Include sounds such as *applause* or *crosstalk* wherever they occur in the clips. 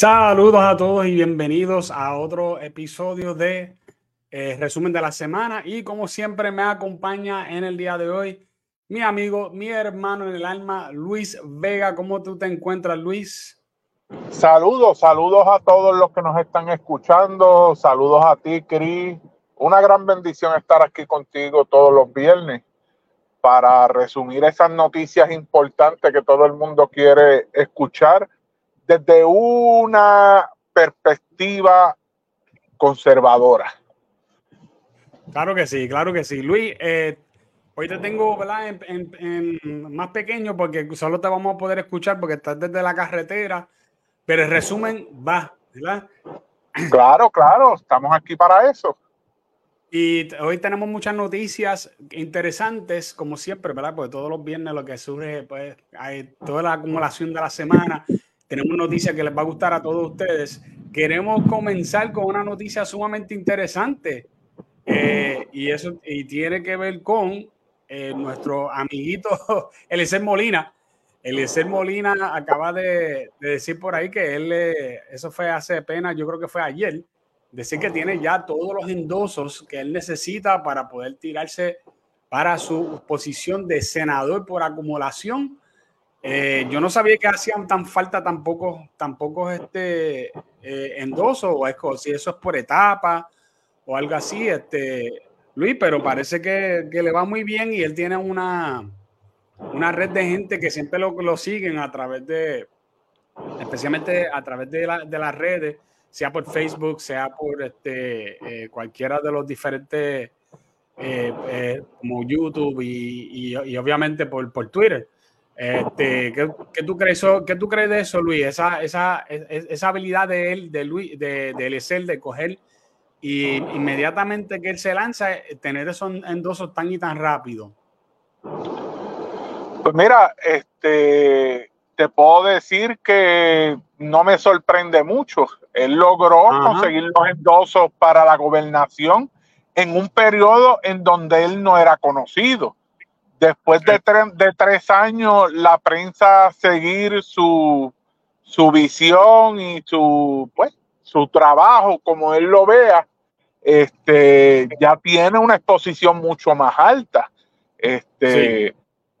Saludos a todos y bienvenidos a otro episodio de eh, Resumen de la Semana. Y como siempre me acompaña en el día de hoy mi amigo, mi hermano en el alma, Luis Vega. ¿Cómo tú te encuentras, Luis? Saludos, saludos a todos los que nos están escuchando. Saludos a ti, Cris. Una gran bendición estar aquí contigo todos los viernes para resumir esas noticias importantes que todo el mundo quiere escuchar desde una perspectiva conservadora. Claro que sí, claro que sí. Luis, eh, hoy te tengo En, más pequeño porque solo te vamos a poder escuchar porque estás desde la carretera, pero el resumen va, ¿verdad? Claro, claro, estamos aquí para eso. Y hoy tenemos muchas noticias interesantes, como siempre, ¿verdad? Porque todos los viernes lo que surge, pues, hay toda la acumulación de la semana tenemos noticias que les va a gustar a todos ustedes. Queremos comenzar con una noticia sumamente interesante eh, y eso y tiene que ver con eh, nuestro amiguito *laughs* Eliezer Molina. Eliezer Molina acaba de, decir por ahí que él, eso fue hace apenas, yo creo que fue ayer, decir que tiene ya todos los endosos que él necesita para poder tirarse para su posición de senador por acumulación eh, yo no sabía que hacían tan falta tampoco, tampoco este eh, endoso o es, si eso es por etapa o algo así, este Luis, pero parece que, le va muy bien y él tiene una, una red de gente que siempre lo, lo siguen a través de, especialmente a través de, la, de las redes, sea por Facebook, sea por este, eh, cualquiera de los diferentes, como YouTube y, y, obviamente por, por Twitter. Este, ¿qué, tú crees, ¿Qué tú crees de eso, Luis? Esa, esa, esa habilidad de él, de Luis, de, de de coger y inmediatamente que él se lanza, eh, tener esos endosos tan y tan rápido. Pues mira, este, te puedo decir que no me sorprende mucho. Él logró conseguir los endosos para la gobernación en un periodo en donde él no era conocido después de, de tres años, la prensa seguir su, su visión y su, pues, su trabajo como él lo vea, este, ya tiene una exposición mucho más alta. Este,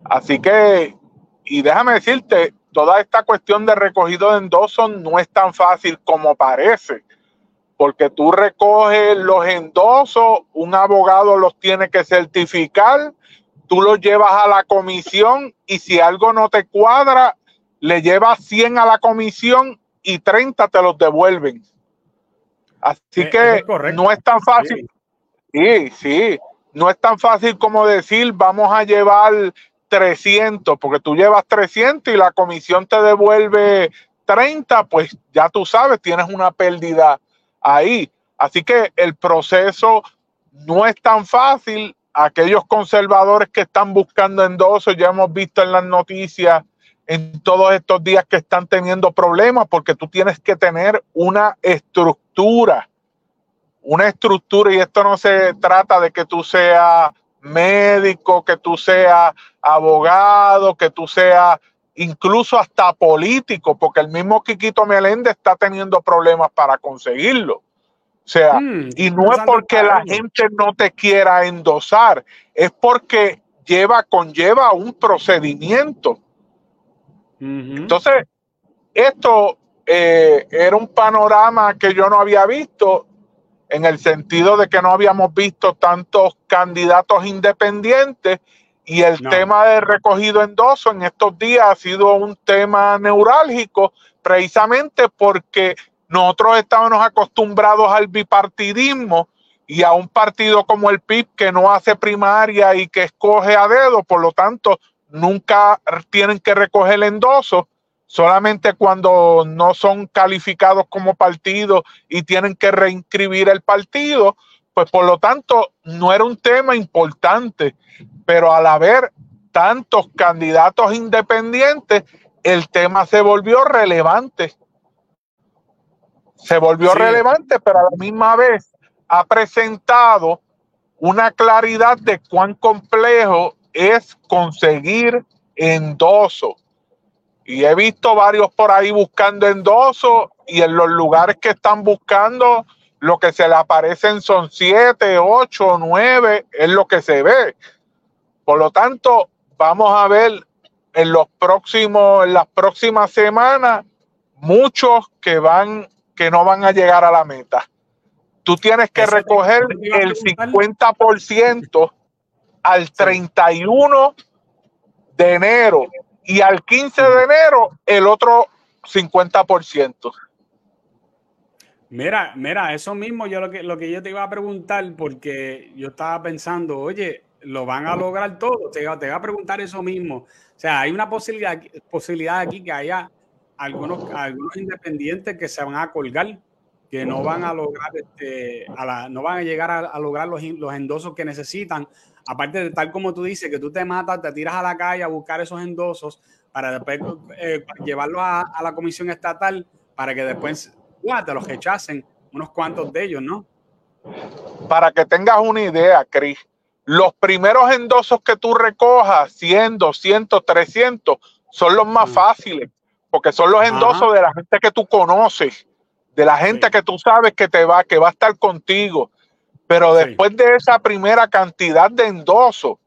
Así que, y déjame decirte, toda esta cuestión de recogido de endosos no es tan fácil como parece, porque tú recoges los endosos, un abogado los tiene que certificar, tú lo llevas a la comisión y si algo no te cuadra, le llevas 100 a la comisión y 30 te los devuelven. Así eh, que no es tan fácil. Sí. sí, no es tan fácil como decir vamos a llevar 300, porque tú llevas 300 y la comisión te devuelve 30, pues ya tú sabes, tienes una pérdida ahí. Así que el proceso no es tan fácil aquellos conservadores que están buscando endosos, ya hemos visto en las noticias en todos estos días que están teniendo problemas porque tú tienes que tener una estructura, una estructura y esto no se trata de que tú seas médico, que tú seas abogado, que tú seas incluso hasta político, porque el mismo Quiquito Meléndez está teniendo problemas para conseguirlo. O sea, mm, y no es porque la gente no te quiera endosar, es porque lleva, conlleva un procedimiento. Entonces, esto eh, era un panorama que yo no había visto en el sentido de que no habíamos visto tantos candidatos independientes y el tema de recogido endoso en estos días ha sido un tema neurálgico precisamente porque nosotros estábamos acostumbrados al bipartidismo y a un partido como el PIB que no hace primaria y que escoge a dedo, por lo tanto, nunca tienen que recoger el endoso, solamente cuando no son calificados como partido y tienen que reinscribir el partido, pues por lo tanto no era un tema importante, pero al haber tantos candidatos independientes, el tema se volvió relevante se volvió relevante, pero a la misma vez ha presentado una claridad de cuán complejo es conseguir endoso. Y he visto varios por ahí buscando endoso y en los lugares que están buscando, lo que se le aparecen son siete, ocho, nueve, es lo que se ve. Por lo tanto, vamos a ver en los próximos, en las próximas semanas, muchos que van, que no van a llegar a la meta. Tú tienes que recoger el 50% al 31 de enero y al 15 de enero el otro 50%. Mira, mira, eso mismo yo lo que, lo que yo te iba a preguntar, porque yo estaba pensando, oye, lo van a lograr todo. Te, te iba a preguntar eso mismo. O sea, hay una posibilidad, posibilidad aquí que haya algunos, algunos independientes que se van a colgar, que no van a lograr, este, a la, no van a llegar a, lograr los, los endosos que necesitan. Aparte de tal como tú dices, que tú te matas, te tiras a la calle a buscar esos endosos para después eh, llevarlos a, a la comisión estatal para que después te los rechacen unos cuantos de ellos, ¿no? Para que tengas una idea, Cris, los primeros endosos que tú recojas, 100, 200, 300, son los más mm. fáciles, porque son los endosos de la gente que tú conoces, de la gente que tú sabes que te va, que va a estar contigo. Pero después de esa primera cantidad de endosos,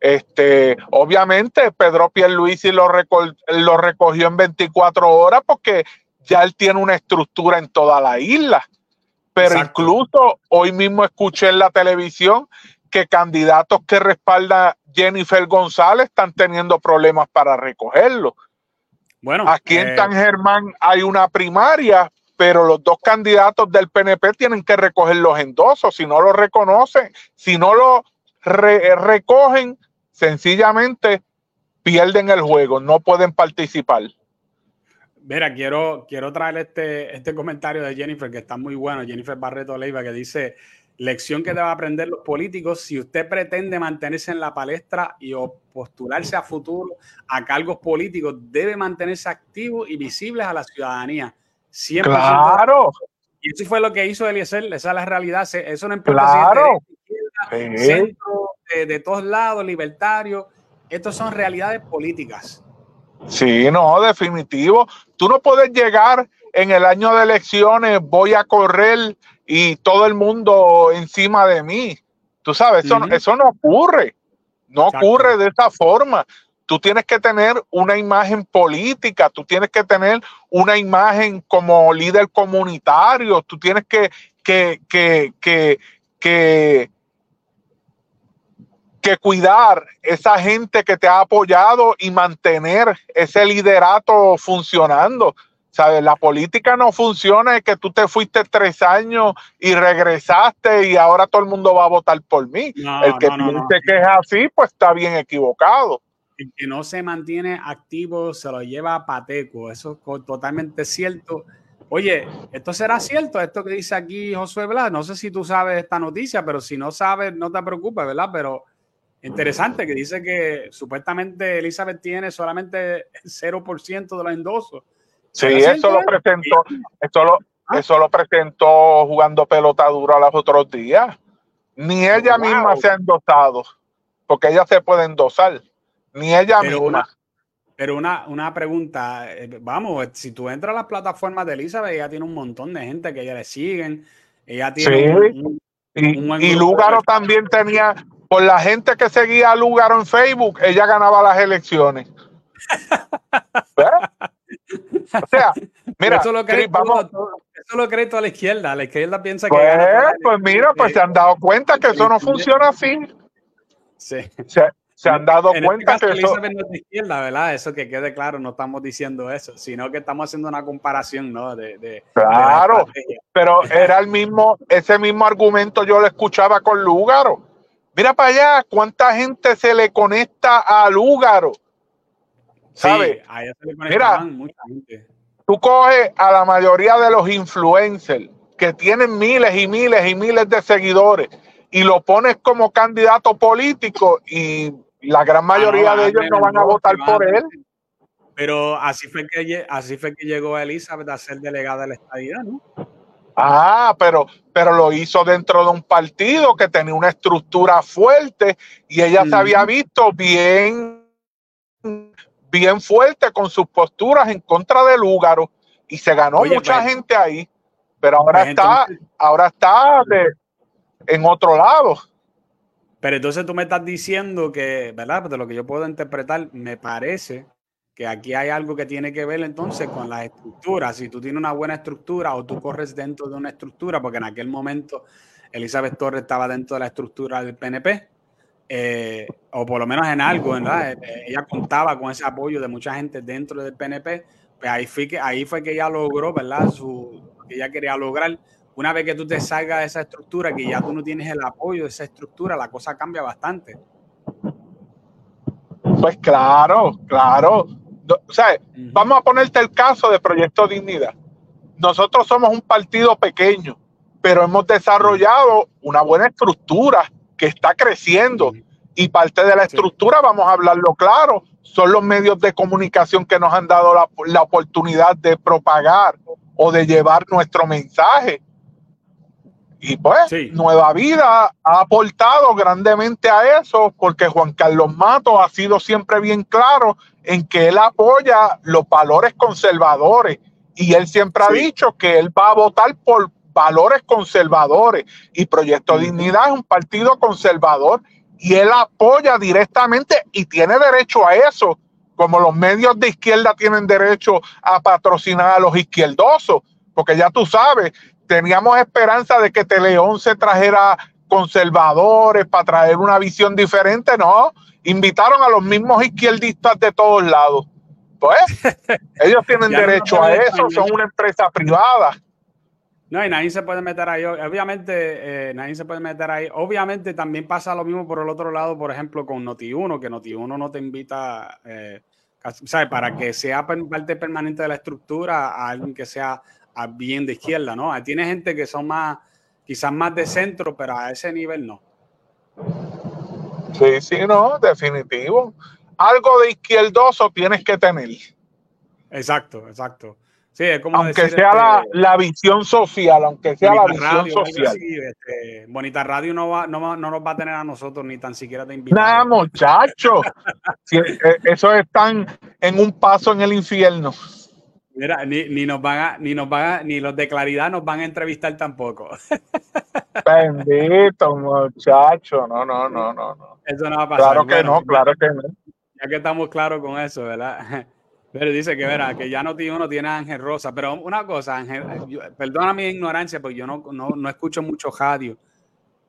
este, obviamente Pedro Pierluisi lo, lo recogió en 24 horas porque ya él tiene una estructura en toda la isla. Pero incluso hoy mismo escuché en la televisión que candidatos que respalda Jennifer González están teniendo problemas para recogerlo. Bueno, aquí en eh, San Germán hay una primaria, pero los dos candidatos del PNP tienen que recoger los endosos. Si no lo reconocen, si no lo recogen, sencillamente pierden el juego, no pueden participar. Mira, quiero, quiero traer este, este comentario de Jennifer, que está muy bueno, Jennifer Barreto Leiva, que dice, lección que deben aprender los políticos, si usted pretende mantenerse en la palestra y postularse a futuro a cargos políticos, debe mantenerse activo y visible a la ciudadanía. Siempre claro. Y eso fue lo que hizo Eliezer, esa es la realidad, eso no importa claro. si centro, de, de todos lados, libertario, estos son realidades políticas. Sí, no, definitivo. Tú no puedes llegar en el año de elecciones, voy a correr y todo el mundo encima de mí. Tú sabes, eso, eso no ocurre. No ocurre de esa forma. Tú tienes que tener una imagen política, tú tienes que tener una imagen como líder comunitario, tú tienes que, que, que, que, que que cuidar esa gente que te ha apoyado y mantener ese liderato funcionando. ¿Sabes? La política no funciona, es que tú te fuiste tres años y regresaste y ahora todo el mundo va a votar por mí. el que piense que es así, pues está bien equivocado. El que no se mantiene activo se lo lleva a pateco, eso es totalmente cierto. Oye, ¿esto será cierto? Esto que dice aquí Josué Blas, no sé si tú sabes esta noticia, pero si no sabes, no te preocupes, ¿verdad? Pero Interesante que dice que supuestamente Elizabeth tiene solamente el 0% de los endosos. Sí, eso lo presentó, eso lo, ah. eso lo presentó jugando pelota dura los otros días. Ni ella misma se ha endosado, porque ella se puede endosar, ni ella misma. pero una, una pregunta, eh, vamos, si tú entras a las plataformas de Elizabeth, ella tiene un montón de gente que ella le siguen, ella tiene y, y Lúgaro también tenía por la gente que seguía a Lugaro en Facebook, ella ganaba las elecciones. *laughs* o sea, *laughs* mira, eso lo, cree vamos, eso lo cree toda la izquierda. La izquierda piensa que. Pues, pues mira, pues se han dado cuenta que eso no funciona así. Sí. Se, han dado este cuenta que eso. No es de izquierda, ¿verdad? Eso que quede claro, no estamos diciendo eso, sino que estamos haciendo una comparación, ¿no? De, claro, pero *laughs* era el mismo, ese mismo argumento yo lo escuchaba con Lugaro Mira para allá cuánta gente se le conecta al Lúgaro. ¿Sabes? Mira, mucha gente. tú coges a la mayoría de los influencers que tienen miles y miles y miles de seguidores y lo pones como candidato político y la gran ah, mayoría de ellos no van a votar por él. Pero así fue que así fue que llegó Elizabeth a ser delegada de la estadía, ¿no? Ah, pero, pero lo hizo dentro de un partido que tenía una estructura fuerte y ella se había visto bien, bien fuerte con sus posturas en contra del Lúgaro. y se ganó mucha gente ahí, pero ahora está, ahora está en otro lado. Pero entonces tú me estás diciendo que, ¿verdad? De lo que yo puedo interpretar, me parece que aquí hay algo que tiene que ver entonces con las estructuras. Si tú tienes una buena estructura o tú corres dentro de una estructura, porque en aquel momento Elizabeth Torres estaba dentro de la estructura del PNP, eh, o por lo menos en algo, ¿verdad? Eh, ella contaba con ese apoyo de mucha gente dentro del PNP, pues ahí fue que, ahí fue que ella logró, ¿verdad? Su, que ella quería lograr. Una vez que tú te salgas de esa estructura, que ya tú no tienes el apoyo de esa estructura, la cosa cambia bastante. Pues claro, claro. O sea, vamos a ponerte el caso de Proyecto Dignidad. Nosotros somos un partido pequeño, pero hemos desarrollado una buena estructura que está creciendo. Y parte de la estructura, vamos a hablarlo claro, son los medios de comunicación que nos han dado la, oportunidad de propagar o de llevar nuestro mensaje. Y pues, Nueva Vida ha aportado grandemente a eso, porque Juan Carlos Mato ha sido siempre bien claro en que él apoya los valores conservadores. Y él siempre ha dicho que él va a votar por valores conservadores y Proyecto Dignidad es un partido conservador y él apoya directamente y tiene derecho a eso, como los medios de izquierda tienen derecho a patrocinar a los izquierdosos, porque ya tú sabes, teníamos esperanza de que Teleón se trajera conservadores para traer una visión diferente, no, invitaron a los mismos izquierdistas de todos lados. Pues *laughs* ellos tienen derecho a eso, son una empresa privada. No, y nadie se puede meter ahí. Obviamente, eh, nadie se puede meter ahí. Obviamente también pasa lo mismo por el otro lado, por ejemplo, con Noti1, que Noti1 no te invita, eh, ¿sabes? Para que sea parte permanente de la estructura a alguien que sea bien de izquierda, ¿no? Tiene gente que son más, quizás más de centro, pero a ese nivel no. Sí, sí, no, definitivo. Algo de izquierdoso tienes que tener. Exacto, exacto aunque sea este, la, visión social, aunque sea la visión social. Este, Bonita Radio no, va, no, no, nos va a tener a nosotros ni tan siquiera de invitar. Nada, muchachos. *laughs* Eh, eso están en un paso en el infierno. Mira, ni, nos van a, ni nos van ni los de claridad nos van a entrevistar tampoco. *laughs* Bendito, muchacho. No, no, no, no, no. Eso no va a pasar. Claro que no, claro que no. Ya que estamos claros con eso, ¿verdad? Pero dice que verá, que ya no tiene uno tiene Ángel Rosa. Pero una cosa, Ángel, perdona mi ignorancia, porque yo no, no, no, escucho mucho radio.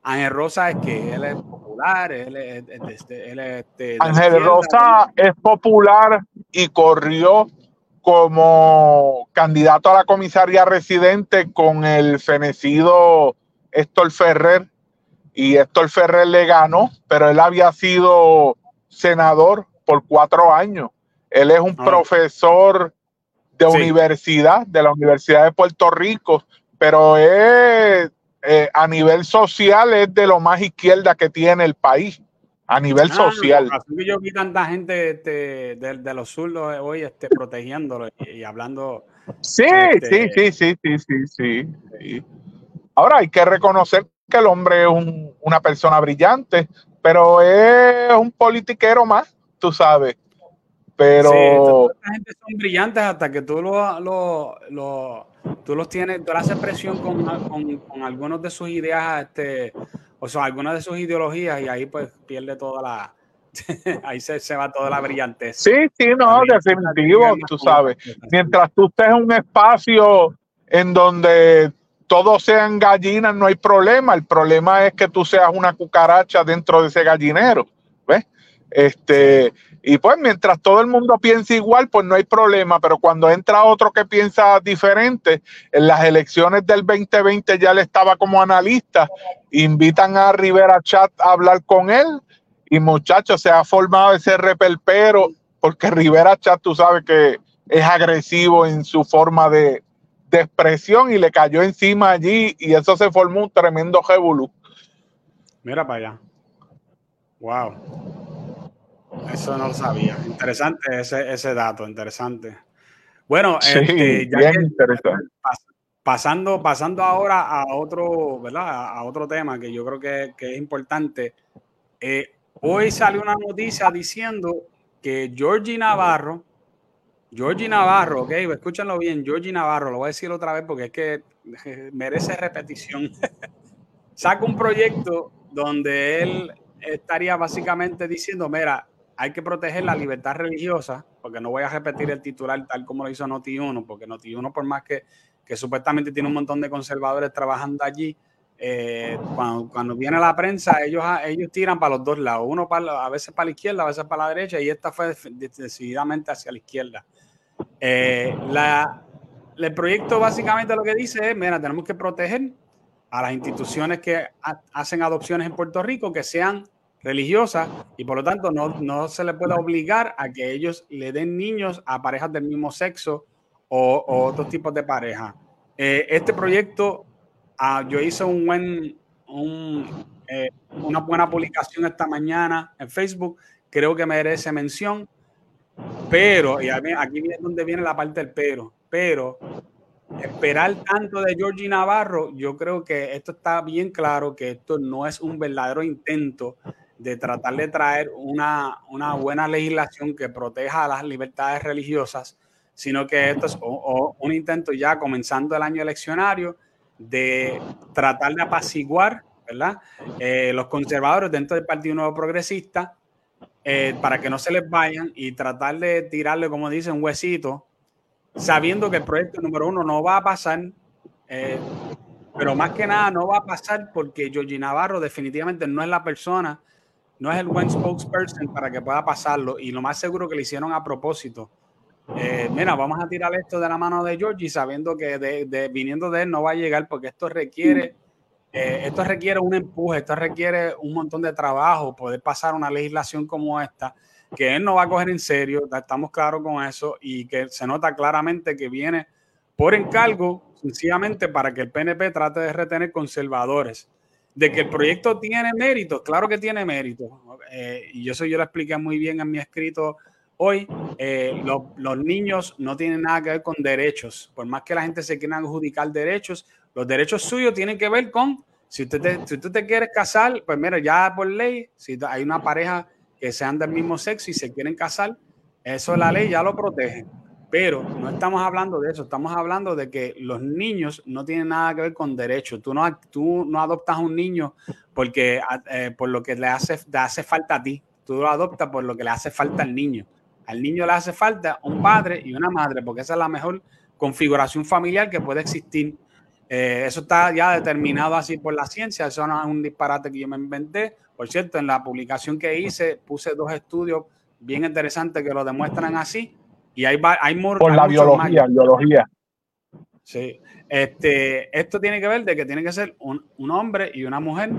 Ángel Rosa es que él es popular, él es, él es Ángel Rosa es popular y corrió como candidato a la comisaría residente con el fenecido Héctor Ferrer. Y Héctor Ferrer le ganó, pero él había sido senador por cuatro años él es un ah. profesor de universidad, de la Universidad de Puerto Rico, pero es, eh, a nivel social es de lo más izquierda que tiene el país, a nivel ah, social. yo vi tanta gente este, de, los zurdos hoy este, protegiéndolo y, hablando. Sí, este, sí, sí, sí, sí, sí, sí, Ahora hay que reconocer que el hombre es una persona brillante, pero es un politiquero más, tú sabes. Pero. Sí, gente son brillantes hasta que tú lo, lo, tú los tienes, tú haces presión con, con, algunos de sus ideas, este, o sea, algunas de sus ideologías, y ahí pues pierde toda la. *laughs* ahí se, se, va toda la brillantez. Sí, sí, no, definitivo, tú sabes. Mientras tú estés en un espacio en donde todos sean gallinas, no hay problema. El problema es que tú seas una cucaracha dentro de ese gallinero. ¿Ves? Este, y pues mientras todo el mundo piensa igual, pues no hay problema, pero cuando entra otro que piensa diferente, en las elecciones del 2020 ya le estaba como analista, invitan a Rivera Chat a hablar con él y muchachos, se ha formado ese repelpero, porque Rivera Chat tú sabes que es agresivo en su forma de, expresión y le cayó encima allí y eso se formó un tremendo revolú. Mira para allá. Wow. Eso no lo sabía. Interesante ese, ese dato, interesante. Bueno, este, pasando, pasando ahora a otro, ¿verdad? A otro tema que yo creo que, que es importante. Eh, hoy salió una noticia diciendo que Georgie Navarro Georgie Navarro, ok, escúchanlo bien, Georgie Navarro, lo voy a decir otra vez porque es que *laughs* merece repetición. *laughs* Saca un proyecto donde él estaría básicamente diciendo, mira, hay que proteger la libertad religiosa, porque no voy a repetir el titular tal como lo hizo Noti1, porque Noti1 por más que, que supuestamente tiene un montón de conservadores trabajando allí, eh, cuando, viene la prensa, ellos, ellos tiran para los dos lados, uno para, a veces para la izquierda, a veces para la derecha, y esta fue decididamente hacia la izquierda. Eh, la, el proyecto básicamente lo que dice es, mira, tenemos que proteger a las instituciones que hacen adopciones en Puerto Rico que sean religiosas y por lo tanto no, no se le puede obligar a que ellos le den niños a parejas del mismo sexo o, otros tipos de pareja. Eh, este proyecto, ah, yo hice un buen, eh, una buena publicación esta mañana en Facebook, creo que merece mención, pero, y aquí viene donde viene la parte del pero, pero esperar tanto de Georgie Navarro, yo creo que esto está bien claro que esto no es un verdadero intento de tratar de traer una, una buena legislación que proteja las libertades religiosas, sino que esto es un intento ya comenzando el año eleccionario de tratar de apaciguar ¿verdad? Eh, los conservadores dentro del Partido Nuevo Progresista eh, para que no se les vayan y tratar de tirarle, como dicen, un huesito, sabiendo que el proyecto número uno no va a pasar. Eh, pero más que nada no va a pasar porque Georgie Navarro definitivamente no es la persona no es el buen spokesperson para que pueda pasarlo y lo más seguro que le hicieron a propósito. Eh, mira, vamos a tirar esto de la mano de Georgie sabiendo que de, viniendo de él no va a llegar porque esto requiere, eh, esto requiere un empuje, esto requiere un montón de trabajo, poder pasar una legislación como esta, que él no va a coger en serio, estamos claros con eso y que se nota claramente que viene por encargo, sencillamente para que el PNP trate de retener conservadores de que el proyecto tiene méritos, claro que tiene méritos. Eh, y eso yo lo expliqué muy bien en mi escrito hoy. Eh, los, niños no tienen nada que ver con derechos. Por más que la gente se quiera adjudicar derechos, los derechos suyos tienen que ver con, si usted te, si usted te quieres casar, pues mira, ya por ley, si hay una pareja que sean del mismo sexo y se quieren casar, eso la ley ya lo protege. Pero no estamos hablando de eso, estamos hablando de que los niños no tienen nada que ver con derechos. Tú no, tú no adoptas a un niño porque, eh, por lo que le hace, le hace falta a ti, tú lo adoptas por lo que le hace falta al niño. Al niño le hace falta un padre y una madre, porque esa es la mejor configuración familiar que puede existir. Eh, eso está ya determinado así por la ciencia, eso no es un disparate que yo me inventé. Por cierto, en la publicación que hice puse dos estudios bien interesantes que lo demuestran así y hay, hay, Por la biología, biología. Sí. Este, esto tiene que ver de que tiene que ser un, un hombre y una mujer,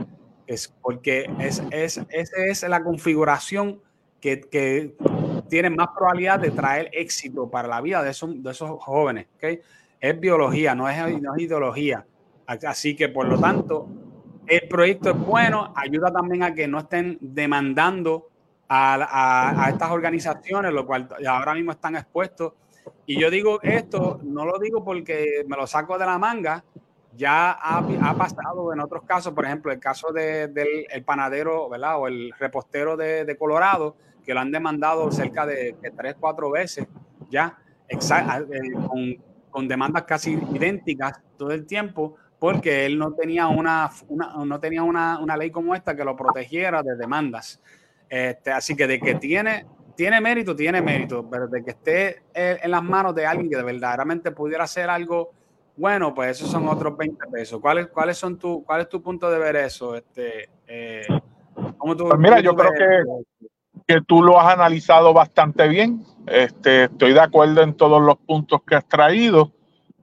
es porque es, es, esa es la configuración que, que, tiene más probabilidad de traer éxito para la vida de esos, de esos jóvenes. ¿okay? Es biología, no es, no es ideología. Así que, por lo tanto, el proyecto es bueno, ayuda también a que no estén demandando a, estas organizaciones, lo cual ahora mismo están expuestos. Y yo digo esto, no lo digo porque me lo saco de la manga, ya ha, pasado en otros casos, por ejemplo, el caso del panadero, ¿verdad? O el repostero de, Colorado, que lo han demandado cerca de, tres, cuatro veces ya, eh, con, demandas casi idénticas todo el tiempo, porque él no tenía una, no tenía una, ley como esta que lo protegiera de demandas. Este, así que de que tiene, tiene mérito, tiene mérito, pero de que esté en las manos de alguien que verdaderamente pudiera hacer algo bueno, pues esos son otros 20 pesos. ¿Cuáles, cuáles son tu, ¿Cuál es tu punto de ver eso? Este, eh, pues mira, yo creo que, que, tú lo has analizado bastante bien. Este, estoy de acuerdo en todos los puntos que has traído.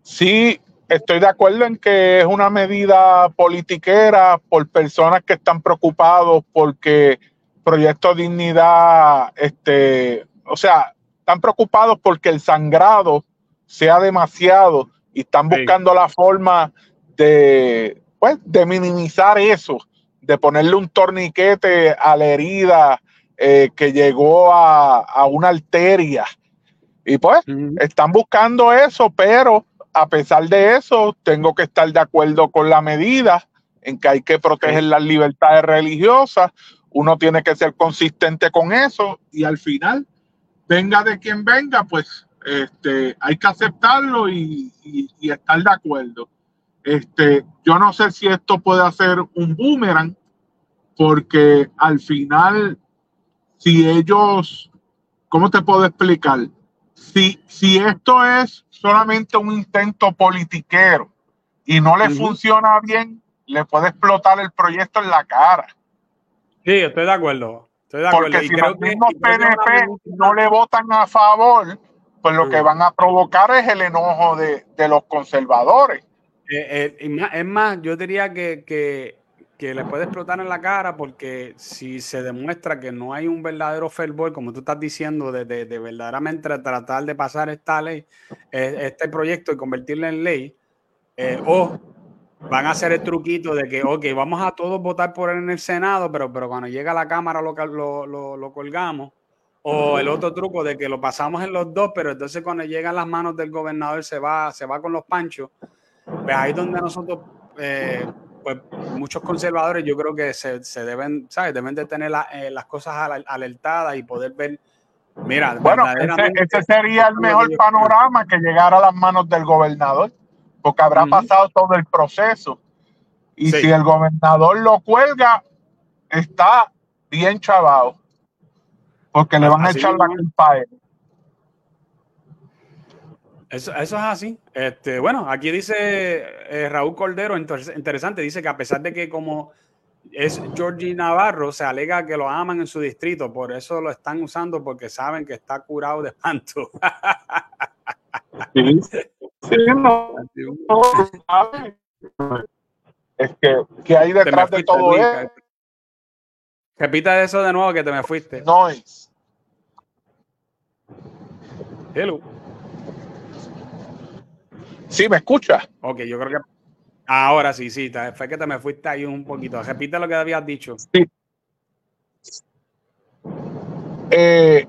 Sí, estoy de acuerdo en que es una medida politiquera por personas que están preocupados porque Proyecto Dignidad, este, o sea, están preocupados porque el sangrado sea demasiado y están buscando la forma de, pues, de minimizar eso, de ponerle un torniquete a la herida eh, que llegó a, una arteria. Y pues están buscando eso, pero a pesar de eso, tengo que estar de acuerdo con la medida en que hay que proteger las libertades religiosas, uno tiene que ser consistente con eso y al final, venga de quien venga, pues este, hay que aceptarlo y, estar de acuerdo. Este, yo no sé si esto puede hacer un boomerang, porque al final, si ellos, ¿cómo te puedo explicar? Si, si esto es solamente un intento politiquero y no le funciona bien, le puede explotar el proyecto en la cara. Sí, estoy de acuerdo. Estoy de Porque si los mismos PNP no le votan a favor, pues lo que van a provocar es el enojo de, los conservadores. Eh, eh, es más, yo diría que, que, le puede explotar en la cara porque si se demuestra que no hay un verdadero fervor, como tú estás diciendo, de, de, verdaderamente tratar de pasar esta ley, eh, este proyecto y convertirlo en ley, o van a hacer el truquito de que, ok, vamos a todos votar por él en el Senado, pero, pero cuando llega la Cámara lo, lo, lo, colgamos. O el otro truco de que lo pasamos en los dos, pero entonces cuando llegan las manos del gobernador se va, se va con los panchos. Pues ahí donde nosotros, eh, pues muchos conservadores yo creo que se, se deben, ¿sabes? Deben de tener eh, las cosas alertadas y poder ver, mira, bueno, ese, sería el mejor panorama que llegara a las manos del gobernador porque habrá pasado todo el proceso. Y si el gobernador lo cuelga, está bien chavado, porque le van a echar la culpa a él. Eso, es así. Este, bueno, aquí dice eh, Raúl Cordero, interesante, dice que a pesar de que como es Georgie Navarro, se alega que lo aman en su distrito, por eso lo están usando porque saben que está curado de *laughs* espanto. Es que, que hay detrás de todo eso. Repita eso de nuevo que te me fuiste. Noise. Hello. Sí, ¿me escucha? Ok, yo creo que ahora sí, sí, fue que te me fuiste ahí un poquito. Repite lo que habías dicho. Sí. Eh,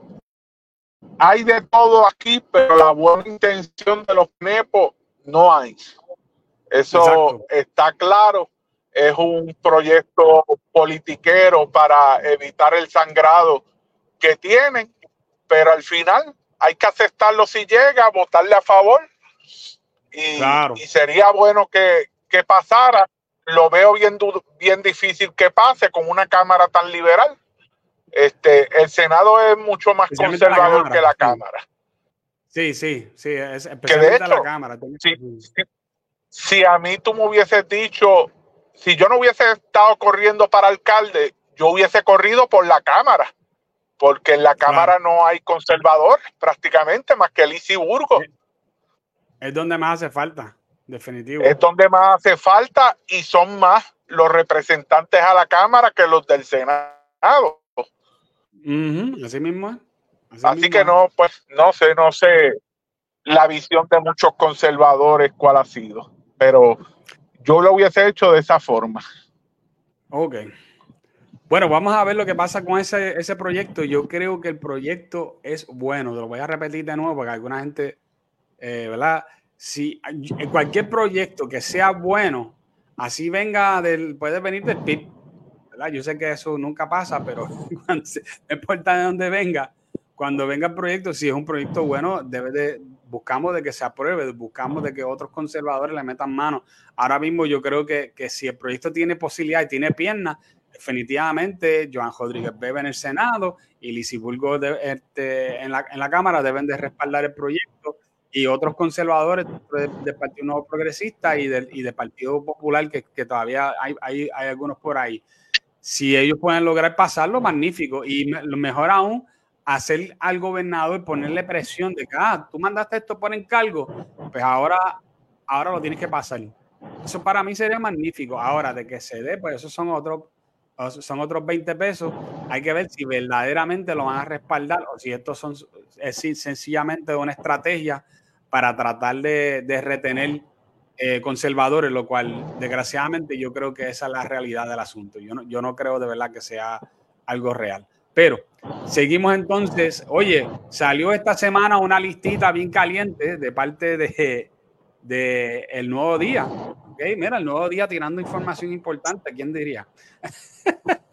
hay de todo aquí, pero la buena intención de los nepos no hay. Eso está claro. Es un proyecto politiquero para evitar el sangrado que tienen, pero al final hay que aceptarlo si llega, votarle a favor. Y, y sería bueno que, que, pasara. Lo veo bien, bien difícil que pase con una Cámara tan liberal. Este, el Senado es mucho más conservador que la Cámara. Sí, sí, sí, especialmente la Cámara. si a mí tú me hubieses dicho, si yo no hubiese estado corriendo para alcalde, yo hubiese corrido por la Cámara, porque en la Cámara no hay conservadores prácticamente más que Lizy Burgos. Es donde más hace falta, definitivo. Es donde más hace falta y son más los representantes a la Cámara que los del Senado. Así mismo. Así, que no, pues no sé, no sé la visión de muchos conservadores cuál ha sido, pero yo lo hubiese hecho de esa forma. Ok. Bueno, vamos a ver lo que pasa con ese, ese proyecto. Yo creo que el proyecto es bueno. Te lo voy a repetir de nuevo porque alguna gente, eh, ¿verdad? Si cualquier proyecto que sea bueno, así venga del, puede venir del PIB, yo sé que eso nunca pasa, pero *laughs* no importa de dónde venga, cuando venga el proyecto, si es un proyecto bueno, debe de, buscamos de que se apruebe, buscamos de que otros conservadores le metan mano. Ahora mismo yo creo que, que si el proyecto tiene posibilidad y tiene piernas, definitivamente Joan Rodríguez Bebe en el Senado y Lisiburgo este, en, la, en la Cámara deben de respaldar el proyecto y otros conservadores del Partido Nuevo Progresista y del, y del Partido Popular, que, que todavía hay, hay, hay, algunos por ahí si ellos pueden lograr pasarlo, magnífico. Y lo mejor aún, hacer al gobernador y ponerle presión de que, ah, tú mandaste esto por encargo, pues ahora, ahora lo tienes que pasar. Eso para mí sería magnífico. Ahora, de que se dé, pues esos son otros, son otros 20 pesos. Hay que ver si verdaderamente lo van a respaldar o si esto son, es sencillamente una estrategia para tratar de, de retener eh, conservadores, lo cual desgraciadamente yo creo que esa es la realidad del asunto. Yo no, yo no creo de verdad que sea algo real. Pero seguimos entonces. Oye, salió esta semana una listita bien caliente de parte de, de El Nuevo Día. Okay, mira, El Nuevo Día tirando información importante, ¿quién diría? *laughs*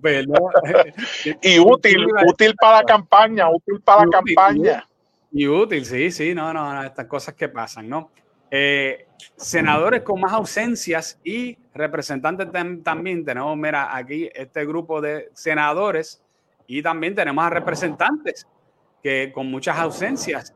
Pues, *laughs* y útil, útil para la campaña, útil para la campaña. Y útil, sí, sí, no, no, estas cosas que pasan, ¿no? Eh, senadores con más ausencias y representantes también. Tenemos, mira, aquí este grupo de senadores y también tenemos a representantes que con muchas ausencias.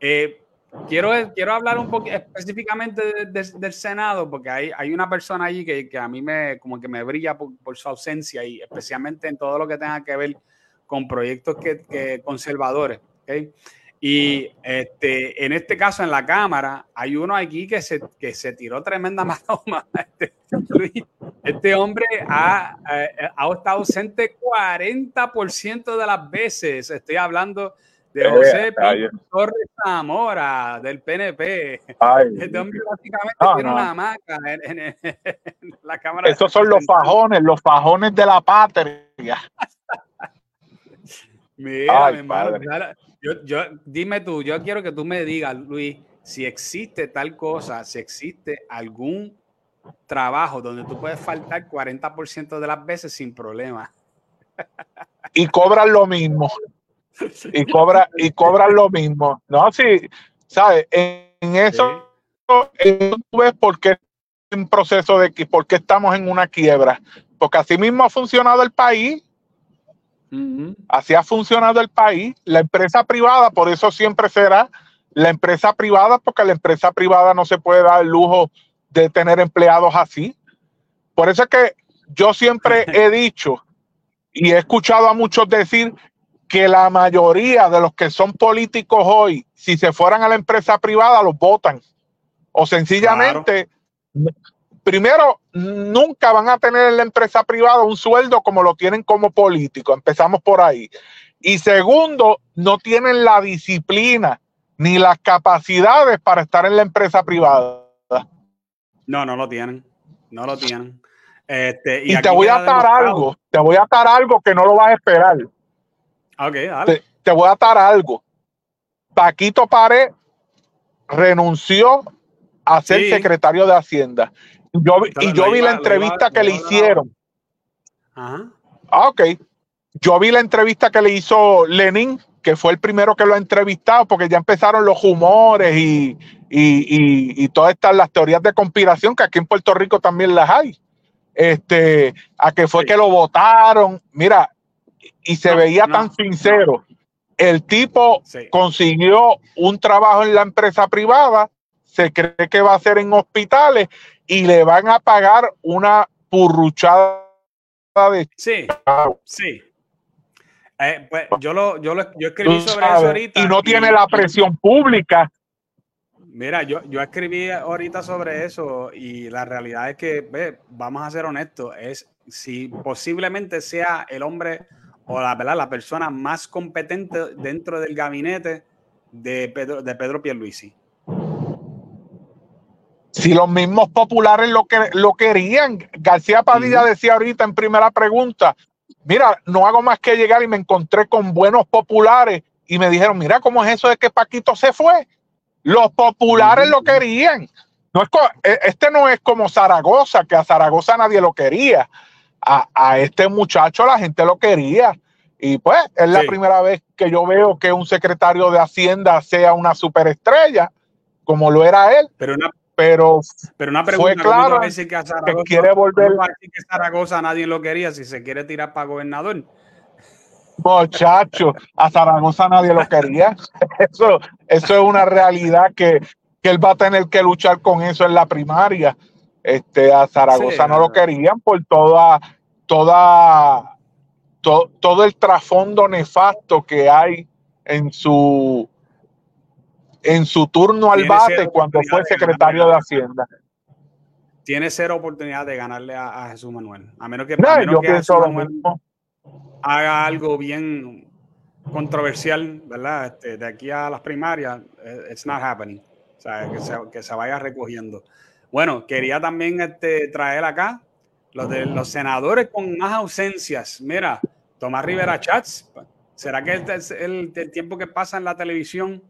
Eh, quiero, quiero hablar un poco específicamente del Senado, porque hay, hay una persona allí que, que, a mí me, como que me brilla por, su ausencia y especialmente en todo lo que tenga que ver con proyectos que, que conservadores. ¿okay? Y este, en este caso, en la cámara, hay uno aquí que se, que se tiró tremenda *laughs* maroma. Este, este hombre ha, eh, ha, estado ausente 40% de las veces. Estoy hablando de José Torres Zamora, del PNP. este hombre básicamente tiene una hamaca en, *laughs* la cámara. Estos son los fajones, los fajones de la patria. *laughs* Mira, mi hermano, yo, dime tú, yo quiero que tú me digas, Luis, si existe tal cosa, si existe algún trabajo donde tú puedes faltar 40% de las veces sin problema. *laughs* Y cobran lo mismo. *laughs* Y, cobra, y cobran lo mismo. No, sí, ¿sabes? En, eso, tú ves por qué un proceso de por qué estamos en una quiebra. Porque así mismo ha funcionado el país Así ha funcionado el país. La empresa privada, por eso siempre será la empresa privada, porque la empresa privada no se puede dar el lujo de tener empleados así. Por eso es que yo siempre *laughs* he dicho y he escuchado a muchos decir que la mayoría de los que son políticos hoy, si se fueran a la empresa privada, los votan. O sencillamente primero, nunca van a tener en la empresa privada un sueldo como lo tienen como político. Empezamos por ahí. Y segundo, no tienen la disciplina ni las capacidades para estar en la empresa privada. No, no lo tienen. No lo tienen. Este, y, te voy a atar algo. Te voy a atar algo que no lo vas a esperar. Ok, dale. Te, voy a atar algo. Paquito Pared renunció a ser secretario de Hacienda yo, y yo vi la entrevista que le hicieron. Ah, ok. Yo vi la entrevista que le hizo Lenin, que fue el primero que lo ha entrevistado, porque ya empezaron los humores y, y, y, todas estas las teorías de conspiración, que aquí en Puerto Rico también las hay. Este, a que fue que lo votaron. Mira, y se veía tan sincero. El tipo consiguió un trabajo en la empresa privada, se cree que va a ser en hospitales y le van a pagar una purruchada de Sí, sí. Eh, pues yo lo, yo lo yo escribí sobre eso ahorita. Y no tiene la presión pública. Mira, yo, yo escribí ahorita sobre eso y la realidad es que, ve, vamos a ser honestos, es si posiblemente sea el hombre o la, ¿verdad? la persona más competente dentro del gabinete de Pedro, de Pedro Pierluisi. Si los mismos populares lo, que, lo querían, García Padilla decía ahorita en primera pregunta, mira, no hago más que llegar y me encontré con buenos populares y me dijeron, mira, ¿cómo es eso de que Paquito se fue? Los populares lo querían. No es, e, este no es como Zaragoza, que a Zaragoza nadie lo quería. A, este muchacho la gente lo quería. Y pues es la primera vez que yo veo que un secretario de Hacienda sea una superestrella, como lo era él. Pero una, pero, pero una pregunta, fue claro que, quiere volver. que Zaragoza nadie lo quería si se quiere tirar para gobernador. Muchacho, a Zaragoza nadie lo quería. *laughs* Eso, eso es una realidad que, que, él va a tener que luchar con eso en la primaria. Este, a Zaragoza no lo querían por toda, toda, todo el trasfondo nefasto que hay en su en su turno al bate cuando fue secretario de, Hacienda. Tiene cero oportunidad de ganarle a, Jesús Manuel. A menos que, haga algo bien controversial, ¿verdad? Este, de aquí a las primarias, eh, it's not happening. O sea, que se, vaya recogiendo. Bueno, quería también este, traer acá los de los senadores con más ausencias. Mira, Tomás Rivera Chats, ¿será que este es el tiempo que pasa en la televisión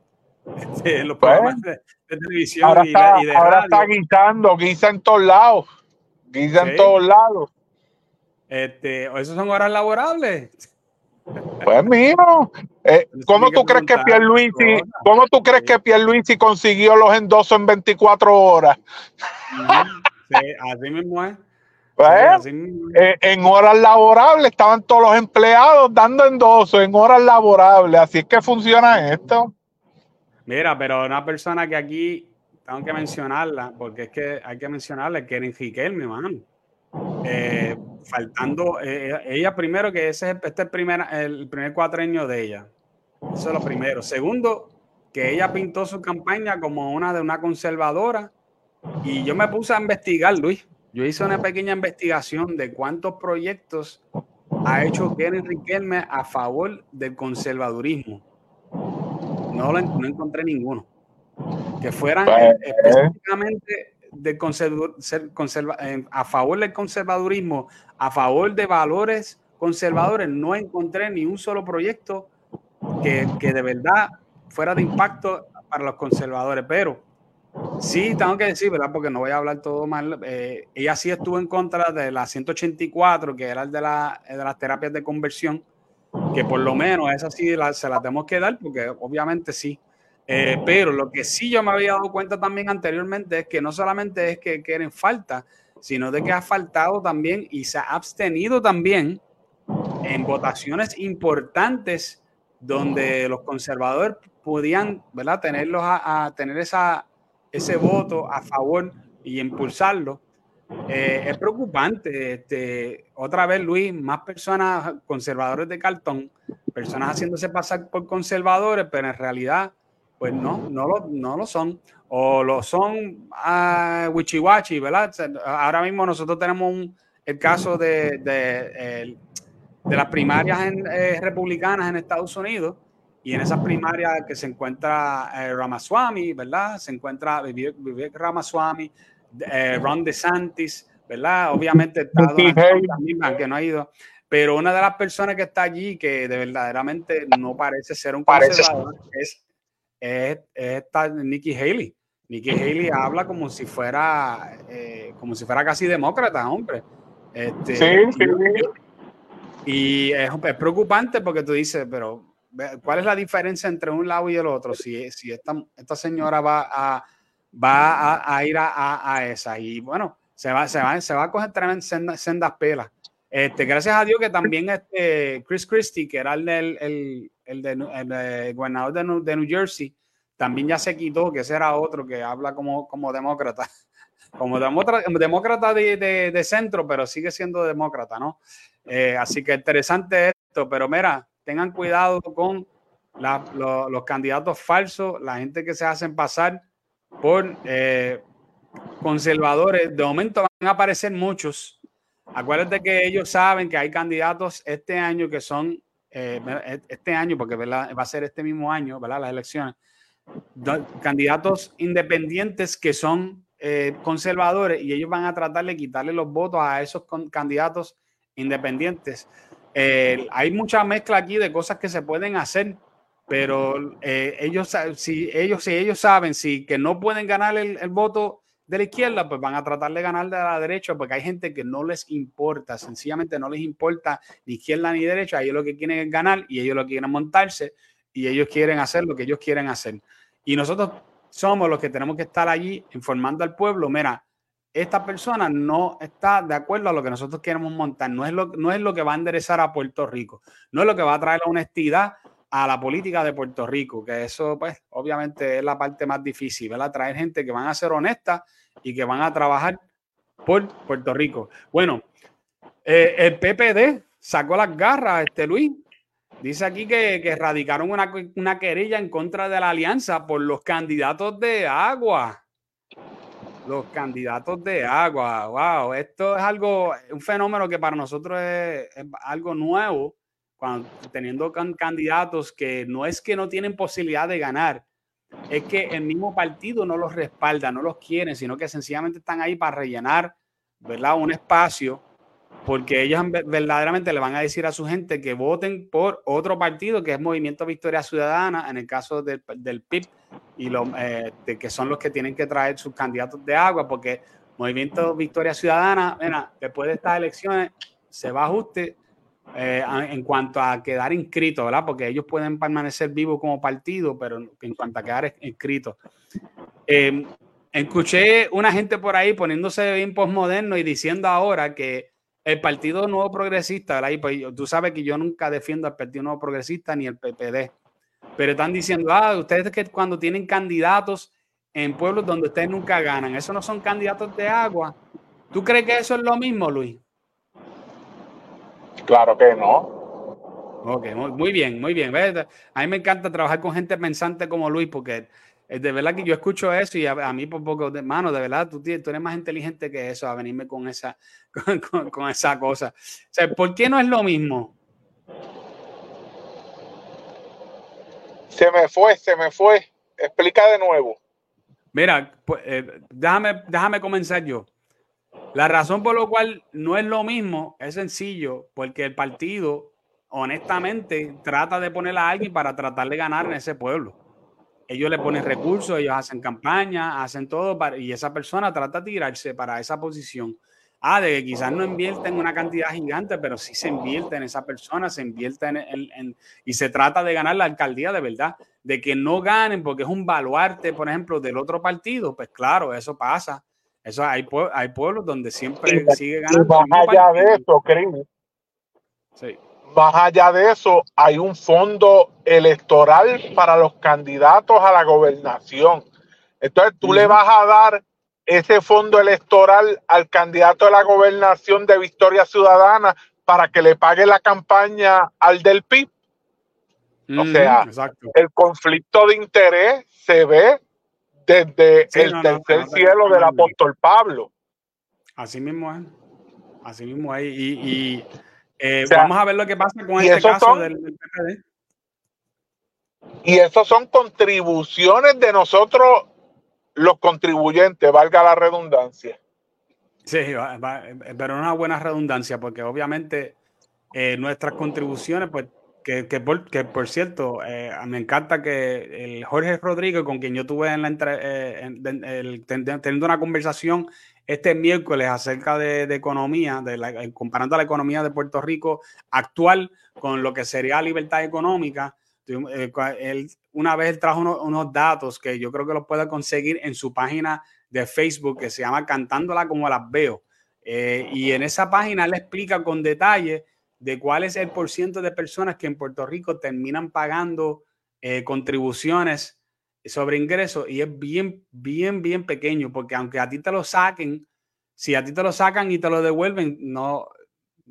este, los programas de, televisión ahora está, y, de ahora está guisando, guisa en todos lados, guisa en todos lados. Este, esos son horas laborables. Pues mío, eh, ¿cómo tú crees que Pierluisi, cómo tú crees que Pierluisi consiguió los endosos en 24 horas? Sí, así mismo es. *laughs* Pues, eh, en horas laborables estaban todos los empleados dando endosos en horas laborables, así es que funciona esto. Mira, pero una persona que aquí tengo que mencionarla, porque es que hay que mencionarla, que era mi hermano. Eh, faltando, eh, ella primero que ese este es el primer, el primer cuatrenio de ella. Eso es lo primero. Segundo, que ella pintó su campaña como una de una conservadora y yo me puse a investigar, Luis. Yo hice una pequeña investigación de cuántos proyectos ha hecho Keren Riquelme a favor del conservadurismo. No, no encontré ninguno. Que fueran pues, específicamente de conserva, eh, a favor del conservadurismo, a favor de valores conservadores, no encontré ni un solo proyecto que, que de verdad fuera de impacto para los conservadores. Pero sí, tengo que decir, ¿verdad? Porque no voy a hablar todo mal. Eh, ella sí estuvo en contra de la 184, que era el de, la, de las terapias de conversión, que por lo menos esa sí se la tenemos que dar, porque obviamente sí eh, pero lo que sí yo me había dado cuenta también anteriormente es que no solamente es que quieren falta, sino de que ha faltado también y se ha abstenido también en votaciones importantes donde los conservadores podían, ¿verdad?, tenerlos a, tener esa, ese voto a favor y impulsarlo. Eh, es preocupante. Este, otra vez, Luis, más personas conservadores de cartón, personas haciéndose pasar por conservadores, pero en realidad pues no, no lo, no lo son. O lo son a uh, Wichiwachi, ¿verdad? Ahora mismo nosotros tenemos el caso de, de, las primarias eh, republicanas en Estados Unidos. Y en esas primarias que se encuentra eh, Ramaswamy, ¿verdad? Se encuentra Vivek, Ramaswamy, eh, Ron DeSantis, ¿verdad? Obviamente está Donald que no ha ido. Pero una de las personas que está allí que de verdaderamente no parece ser un conservador es es, esta Nikki Haley. Nikki Haley habla como si fuera, eh, como si fuera casi demócrata, hombre. Este, sí, sí. Y es, preocupante porque tú dices, pero ¿cuál es la diferencia entre un lado y el otro? Si, si esta, esta señora va a, va a, ir a, esa. Y bueno, se va, se va, se va a coger tremendas sendas, pelas. Este, gracias a Dios que también este Chris Christie, que era el, el, el, de, el gobernador de New, de New, Jersey, también ya se quitó, que ese era otro que habla como, como demócrata, *laughs* como demócrata, de, de, centro, pero sigue siendo demócrata, ¿no? Eh, así que interesante esto, pero mira, tengan cuidado con los candidatos falsos, la gente que se hacen pasar por eh, conservadores. De momento van a aparecer muchos. Acuérdate que ellos saben que hay candidatos este año que son eh, e, este año, porque va a ser este mismo año, ¿verdad? Las elecciones, candidatos independientes que son eh, conservadores y ellos van a tratar de quitarle los votos a esos candidatos independientes. Eh, hay mucha mezcla aquí de cosas que se pueden hacer, pero ellos, si ellos, si ellos saben si que no pueden ganar el, el voto de la izquierda, pues van a tratar de ganar de la derecha, porque hay gente que no les importa, sencillamente no les importa ni izquierda ni derecha, ellos lo que quieren es ganar y ellos lo quieren montarse y ellos quieren hacer lo que ellos quieren hacer. Y nosotros somos los que tenemos que estar allí informando al pueblo, mira, esta persona no está de acuerdo a lo que nosotros queremos montar, no es lo, no es lo que va a enderezar a Puerto Rico, no es lo que va a traer la honestidad a la política de Puerto Rico, que eso pues obviamente es la parte más difícil, ¿verdad? Traer gente que van a ser honestas y que van a trabajar por Puerto Rico. Bueno, eh, el PPD sacó las garras, este Luis. Dice aquí que, que radicaron una, una, querella en contra de la alianza por los candidatos de agua. Los candidatos de agua. Wow, esto es algo, un fenómeno que para nosotros es, es algo nuevo, cuando, teniendo candidatos que no es que no tienen posibilidad de ganar, es que el mismo partido no los respalda, no los quiere, sino que sencillamente están ahí para rellenar, ¿verdad? Un espacio, porque ellos verdaderamente le van a decir a su gente que voten por otro partido que es Movimiento Victoria Ciudadana, en el caso del, del PIB, y lo, eh, que son los que tienen que traer sus candidatos de agua, porque Movimiento Victoria Ciudadana, mira, después de estas elecciones se va a ajuste eh, en cuanto a quedar inscritos, ¿verdad? Porque ellos pueden permanecer vivos como partido, pero en cuanto a quedar inscritos. Em, escuché una gente por ahí poniéndose bien postmoderno y diciendo ahora que el Partido Nuevo Progresista, ¿verdad? Y pues, tú sabes que yo nunca defiendo al Partido Nuevo Progresista ni el PPD, pero están diciendo, ah, ustedes que cuando tienen candidatos en pueblos donde ustedes nunca ganan, esos no son candidatos de agua. ¿Tú crees que eso es lo mismo, Luis? Claro que no. Ok, muy, bien, muy bien. A mí me encanta trabajar con gente pensante como Luis porque eh, de verdad que yo escucho eso y a, mí por poco, de mano, de verdad, tú, tú, eres más inteligente que eso, a venirme con esa, *laughs* con, esa cosa. O sea, ¿por qué no es lo mismo? Se me fue, se me fue. Explica de nuevo. Mira, pues, eh, déjame, déjame comenzar yo. La razón por la cual no es lo mismo es sencillo, porque el partido, honestamente, trata de poner a alguien para tratar de ganar en ese pueblo. Ellos le ponen recursos, ellos hacen campaña, hacen todo, y esa persona trata de tirarse para esa posición. Ah, de que quizás no invierte en una cantidad gigante, pero sí se invierte en esa persona, se invierte en, y se trata de ganar la alcaldía de verdad. De que no ganen porque es un baluarte, por ejemplo, del otro partido, pues claro, eso pasa eso hay, hay pueblos donde siempre sigue ganando. más allá de eso, creo. Sí. Más allá de eso, hay un fondo electoral para los candidatos a la gobernación. Entonces, tú le vas a dar ese fondo electoral al candidato a la gobernación de Victoria Ciudadana para que le pague la campaña al del PIB. O sea, el conflicto de interés se ve desde el tercer cielo del apóstol Pablo. Así mismo es. Así mismo es. Y, eh, vamos a ver lo que pasa con este caso del, PPD. Y eso son contribuciones de nosotros, los contribuyentes, valga la redundancia. Sí, pero una buena redundancia, porque obviamente eh, nuestras contribuciones, pues que, que, por, que por cierto, eh, me encanta que el Jorge Rodríguez, con quien yo tuve en la eh, teniendo una conversación este miércoles acerca de, economía, de eh, comparando la economía de Puerto Rico actual con lo que sería libertad económica. Él, una vez trajo unos datos que yo creo que los puede conseguir en su página de Facebook que se llama Cantándola como las veo. y en esa página él explica con detalle de cuál es el porcentaje de personas que en Puerto Rico terminan pagando eh, contribuciones sobre ingresos y es bien, bien, bien pequeño, porque aunque a ti te lo saquen, si a ti te lo sacan y te lo devuelven, no,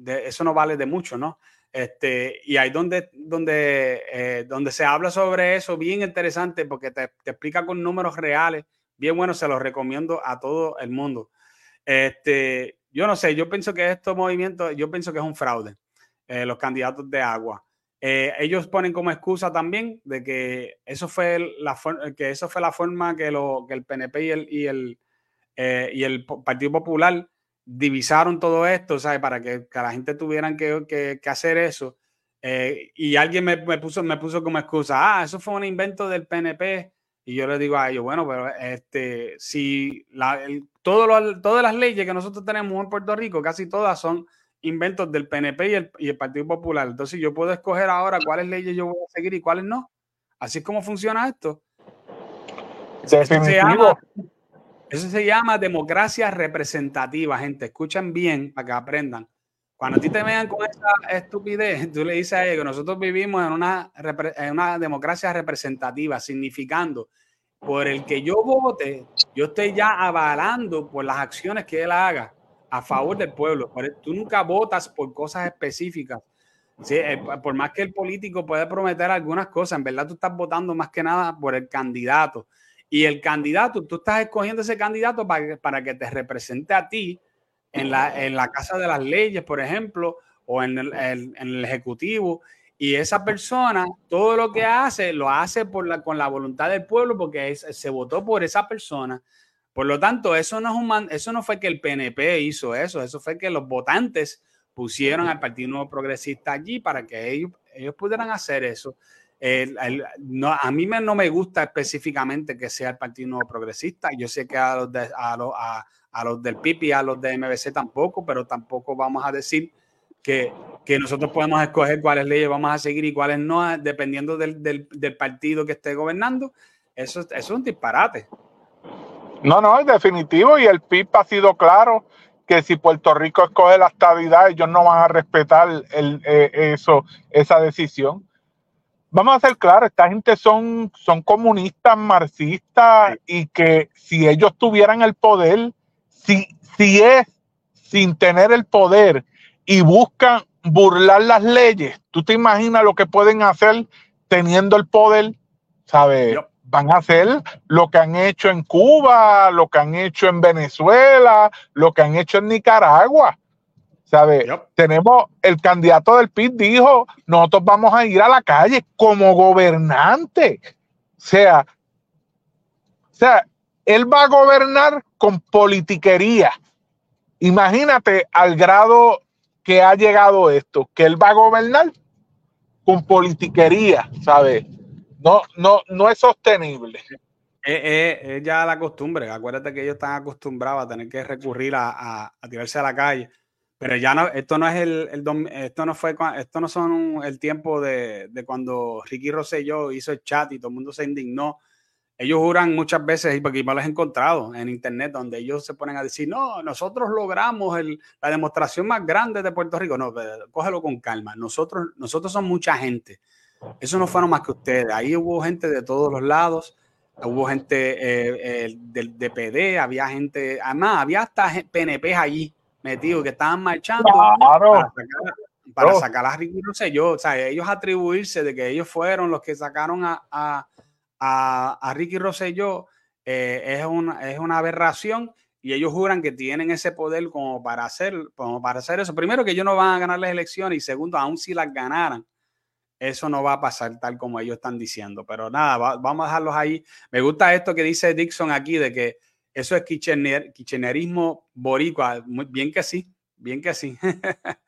eso no vale de mucho, ¿no? Este, y ahí donde, donde, eh, donde se habla sobre eso, bien interesante, porque te, te, explica con números reales, bien bueno, se los recomiendo a todo el mundo. Este, yo no sé, yo pienso que estos movimientos, yo pienso que es un fraude. Eh, los candidatos de agua. Eh, ellos ponen como excusa también de que eso fue la, que eso fue la forma que, lo, que el PNP y el, y el, eh, y el Partido Popular divisaron todo esto, ¿sabes? Para que, la gente tuvieran que, que, hacer eso. y alguien me, me, puso, me puso como excusa, ah, eso fue un invento del PNP. Y yo le digo a ellos, bueno, pero este, si la, todas las leyes que nosotros tenemos en Puerto Rico, casi todas son inventos del PNP y el, y el, Partido Popular. Entonces yo puedo escoger ahora cuáles leyes yo voy a seguir y cuáles no. Así es como funciona esto. Eso se, llama, eso se llama democracia representativa, gente. Escuchen bien para que aprendan. Cuando a ti te vean con esa estupidez, *laughs* tú le dices a ellos que nosotros vivimos en una, en una democracia representativa, significando por el que yo vote, yo estoy ya avalando por las acciones que él haga a favor del pueblo. Tú nunca votas por cosas específicas. Eh, por más que el político puede prometer algunas cosas, en verdad tú estás votando más que nada por el candidato. Y el candidato, tú estás escogiendo ese candidato para que, para que te represente a ti en la, en la Casa de las Leyes, por ejemplo, o en el, en el Ejecutivo. Y esa persona, todo lo que hace, lo hace por la, con la voluntad del pueblo porque se votó por esa persona. Por lo tanto, eso no, es un eso no fue que el PNP hizo eso, eso fue que los votantes pusieron al Partido Nuevo Progresista allí para que ellos, ellos pudieran hacer eso. no, a mí me, no me gusta específicamente que sea el Partido Nuevo Progresista. Yo sé que a los, de, a, los, a, los del PIB y a los de MBC tampoco, pero tampoco vamos a decir que que nosotros podemos escoger cuáles leyes vamos a seguir y cuáles no, dependiendo del, del, del partido que esté gobernando. Eso, eso, es un disparate. No, no, es definitivo. Y el PIB ha sido claro que si Puerto Rico escoge la estabilidad, ellos no van a respetar el, eh, eso, esa decisión. Vamos a ser claros, esta gente son, son comunistas, marxistas, y que si ellos tuvieran el poder, si, si es sin tener el poder y buscan burlar las leyes, tú te imaginas lo que pueden hacer teniendo el poder, ¿sabes? Van a hacer lo que han hecho en Cuba, lo que han hecho en Venezuela, lo que han hecho en Nicaragua. ¿Sabes? Tenemos el candidato del PIB dijo, nosotros vamos a ir a la calle como gobernante. O sea, o sea, él va a gobernar con politiquería. Imagínate al grado que ha llegado esto, que él va a gobernar con politiquería, ¿sabes? No, no, no es sostenible. Es, ya la costumbre. Acuérdate que ellos están acostumbrados a tener que recurrir a, a, tirarse a la calle. Pero ya no, esto no es el, el, esto no fue, esto no son el tiempo de, de, cuando Ricky Rosselló hizo el chat y todo el mundo se indignó ellos juran muchas veces, y porque los he encontrado en internet, donde ellos se ponen a decir, no, nosotros logramos la demostración más grande de Puerto Rico. No, cógelo con calma. Nosotros, nosotros somos mucha gente. Eso no fueron más que ustedes. Ahí hubo gente de todos los lados. Hubo gente eh, eh, del DPD, había gente, además, había hasta PNP allí metidos que estaban marchando para sacar, a Ricky Rosselló. O sea, ellos atribuirse de que ellos fueron los que sacaron a a, Ricky Rosselló eh, es, una, es una aberración y ellos juran que tienen ese poder como para hacer, como para hacer eso. Primero, que ellos no van a ganar las elecciones y segundo, aún si las ganaran, eso no va a pasar tal como ellos están diciendo. Pero nada, vamos a dejarlos ahí. Me gusta esto que dice Dixon aquí de que eso es kitchenerismo boricua. Muy bien que sí, bien que sí. *laughs*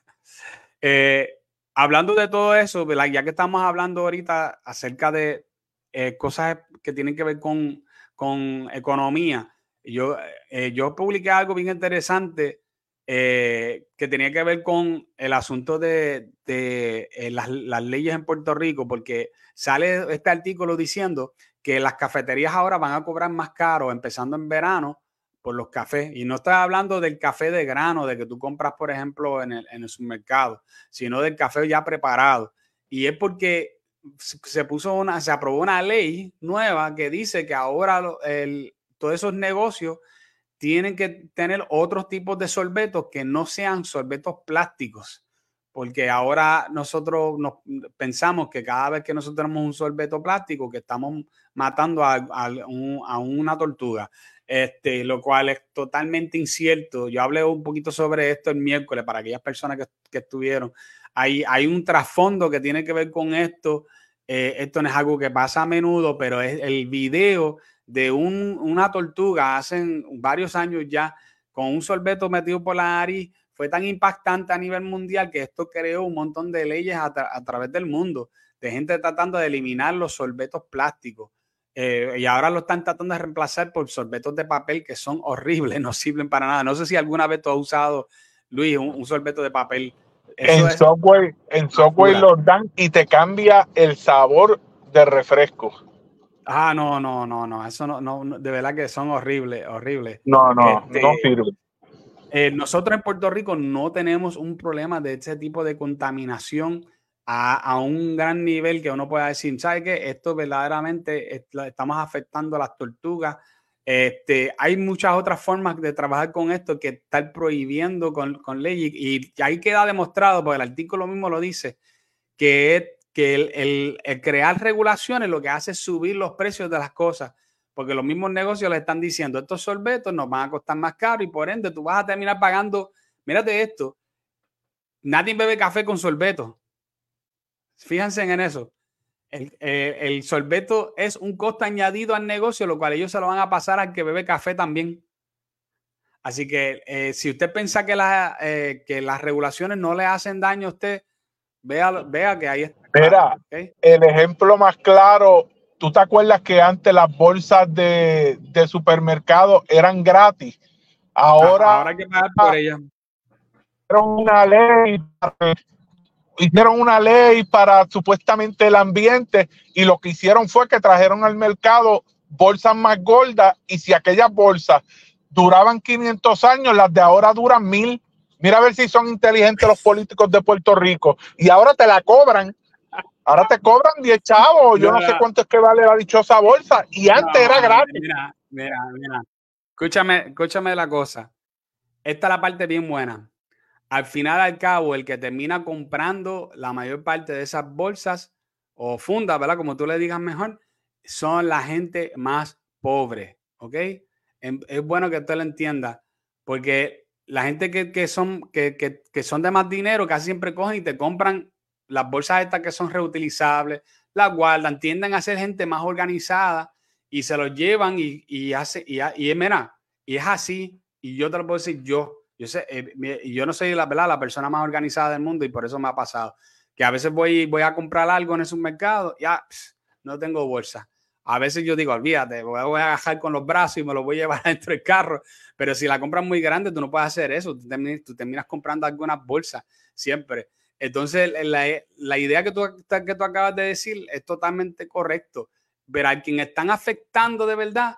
Eh, hablando de todo eso, ya que estamos hablando ahorita acerca de, eh, cosas que tienen que ver con, con economía. Yo, eh, yo publiqué algo bien interesante eh, que tenía que ver con el asunto de, de las, leyes en Puerto Rico, porque sale este artículo diciendo que las cafeterías ahora van a cobrar más caro, empezando en verano, por los cafés. Y no estoy hablando del café de grano, de que tú compras, por ejemplo, en el, en el supermercado, sino del café ya preparado. Y es porque se puso una, se aprobó una ley nueva que dice que ahora el, todos esos negocios tienen que tener otros tipos de sorbetos que no sean sorbetos plásticos, porque ahora nosotros nos pensamos que cada vez que nosotros tenemos un sorbeto plástico, que estamos matando a, a, una tortuga, este, lo cual es totalmente incierto. Yo hablé un poquito sobre esto el miércoles para aquellas personas que, que estuvieron hay, hay un trasfondo que tiene que ver con esto. Eh, esto no es algo que pasa a menudo, pero es el video de un, una tortuga hace varios años ya con un sorbeto metido por la nariz fue tan impactante a nivel mundial que esto creó un montón de leyes a, través del mundo, de gente tratando de eliminar los sorbetos plásticos. Eh, y ahora lo están tratando de reemplazar por sorbetos de papel que son horribles, *laughs* no sirven para nada. No sé si alguna vez tú has usado, Luis, un sorbeto de papel en software, en software los dan y te cambia el sabor de refresco. Ah, no, no, no, no, eso no, no, de verdad que son horribles, horribles. No, no, este, no sirve. Eh, nosotros en Puerto Rico no tenemos un problema de ese tipo de contaminación a, a un gran nivel que uno pueda decir, ¿sabe qué? Esto verdaderamente estamos afectando a las tortugas, este, hay muchas otras formas de trabajar con esto que estar prohibiendo con, con ley y, ahí queda demostrado, porque el artículo mismo lo dice, que, que el, el, crear regulaciones lo que hace es subir los precios de las cosas, porque los mismos negocios le están diciendo, estos sorbetos nos van a costar más caro y por ende tú vas a terminar pagando, mírate esto, nadie bebe café con sorbeto. Fíjense en eso. Eh, el, sorbeto es un costo añadido al negocio, lo cual ellos se lo van a pasar al que bebe café también. Así que eh, si usted piensa que, eh, que las regulaciones no le hacen daño a usted, vea, vea que ahí está. Espera, el ejemplo más claro, ¿tú te acuerdas que antes las bolsas de, supermercado eran gratis? Ahora, ahora hay que pagar por ellas. Una ley hicieron una ley para supuestamente el ambiente y lo que hicieron fue que trajeron al mercado bolsas más gordas y si aquellas bolsas duraban 500 años, las de ahora duran mil. Mira a ver si son inteligentes los políticos de Puerto Rico. Y ahora te la cobran. Ahora te cobran 10 chavos. Yo no, sé cuánto es que vale la dichosa bolsa. Y antes era gratis. Mira, mira, mira. Escúchame, escúchame la cosa. Esta es la parte bien buena. Al final, al cabo, el que termina comprando la mayor parte de esas bolsas o fundas, ¿verdad? Como tú le digas mejor, son la gente más pobre, ¿ok? Es bueno que usted lo entienda, porque la gente que, son, que, que, son de más dinero casi siempre cogen y te compran las bolsas estas que son reutilizables, las guardan, tienden a ser gente más organizada y se los llevan y, y hace, y, y, mira, y es así, y yo te lo puedo decir yo, yo sé, eh, yo no soy la la persona más organizada del mundo y por eso me ha pasado que a veces voy, voy a comprar algo en esos mercados, ya no tengo bolsa. A veces yo digo, olvídate, voy a agajar con los brazos y me lo voy a llevar *laughs* dentro del carro. Pero si la compras muy grande, tú no puedes hacer eso. Tú terminas, comprando algunas bolsas siempre. Entonces, la, idea que tú, que tú acabas de decir es totalmente correcto. Pero a quien están afectando de verdad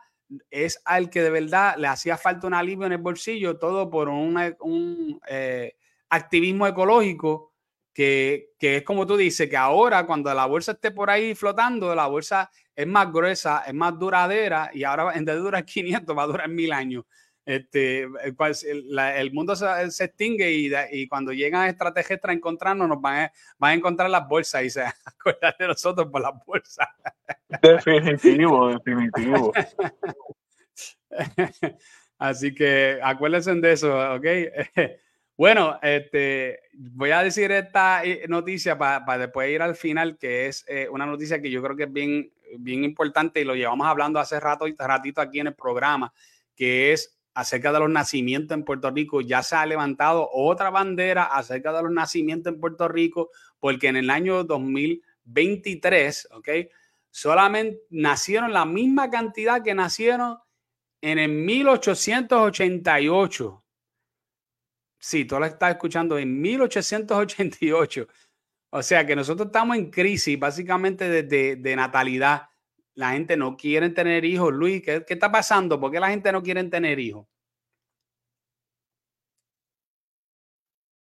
es al que de verdad le hacía falta un alivio en el bolsillo, todo por un eh, activismo ecológico que, es como tú dices, que ahora cuando la bolsa esté por ahí flotando, la bolsa es más gruesa, es más duradera y ahora en vez de durar *laughs* 500 va a durar mil años. Este, el, el mundo se, extingue y, y, cuando llegan extraterrestres a encontrarnos, nos van a, van a encontrar las bolsas y se acuerdan de nosotros por las bolsas. Definitivo, definitivo. *laughs* Así que acuérdense de eso, ¿ok? *laughs* Bueno, este, voy a decir esta eh, noticia para después ir al final, que es eh, una noticia que yo creo que es bien, bien importante y lo llevamos hablando hace rato, ratito aquí en el programa, que es acerca de los nacimientos en Puerto Rico. Ya se ha levantado otra bandera acerca de los nacimientos en Puerto Rico, porque en el año 2023, ¿ok? Solamente nacieron la misma cantidad que nacieron en el 1888. Sí, tú lo estás escuchando en 1888. O sea que nosotros estamos en crisis básicamente de, de, natalidad. La gente no quiere tener hijos. Luis, ¿qué, ¿qué, está pasando? ¿Por qué la gente no quiere tener hijos?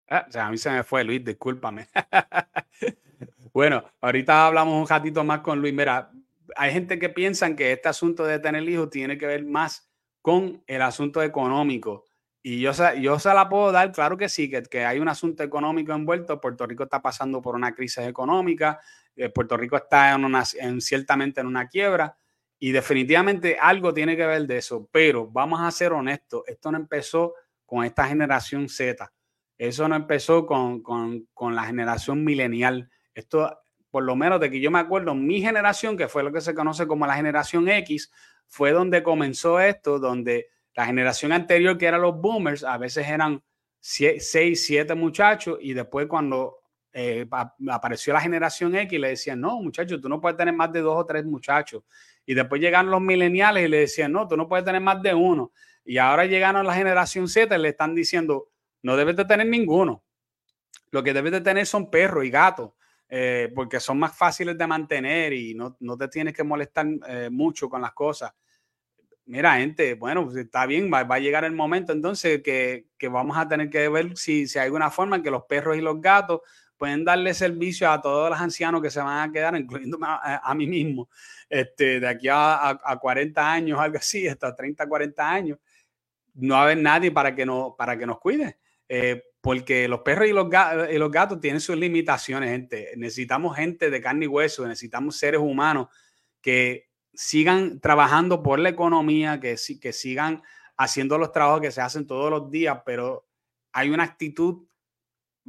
Ah, o sea, a mí se me fue, Luis, discúlpame. *laughs* bueno, ahorita hablamos un ratito más con Luis. Mira, hay gente que piensa que este asunto de tener hijos tiene que ver más con el asunto económico. Y yo, yo se la puedo dar, claro que sí, que, que, hay un asunto económico envuelto. Puerto Rico está pasando por una crisis económica, eh, Puerto Rico está en una, en, ciertamente en una quiebra y definitivamente algo tiene que ver de eso. Pero vamos a ser honestos, esto no empezó con esta generación Z, eso no empezó con, con, con la generación milenial. Esto, por lo menos de que yo me acuerdo, mi generación, que fue lo que se conoce como la generación X, fue donde comenzó esto, donde la generación anterior, que eran los boomers, a veces eran seis, siete muchachos y después cuando eh, apareció la generación X le decían, no, muchachos, tú no puedes tener más de dos o tres muchachos. Y después llegaron los millennials y le decían, no, tú no puedes tener más de uno. Y ahora llegaron la generación Z y le están diciendo, no debes de tener ninguno. Lo que debes de tener son perros y gatos, eh, porque son más fáciles de mantener y no, no te tienes que molestar eh, mucho con las cosas mira, gente, bueno, pues está bien, va, a llegar el momento entonces que, vamos a tener que ver si, si hay alguna forma en que los perros y los gatos pueden darle servicio a todos los ancianos que se van a quedar, *laughs* incluyendo a, mí mismo, este, de aquí a, a, 40 años, algo así, hasta 30, 40 años, no va a haber nadie para que, no, para que nos cuide. Eh, porque los perros y los gatos tienen sus limitaciones, gente. Necesitamos gente de carne y hueso, necesitamos seres humanos que sigan trabajando por la economía, que, que sigan haciendo los trabajos que se hacen todos los días, pero hay una actitud,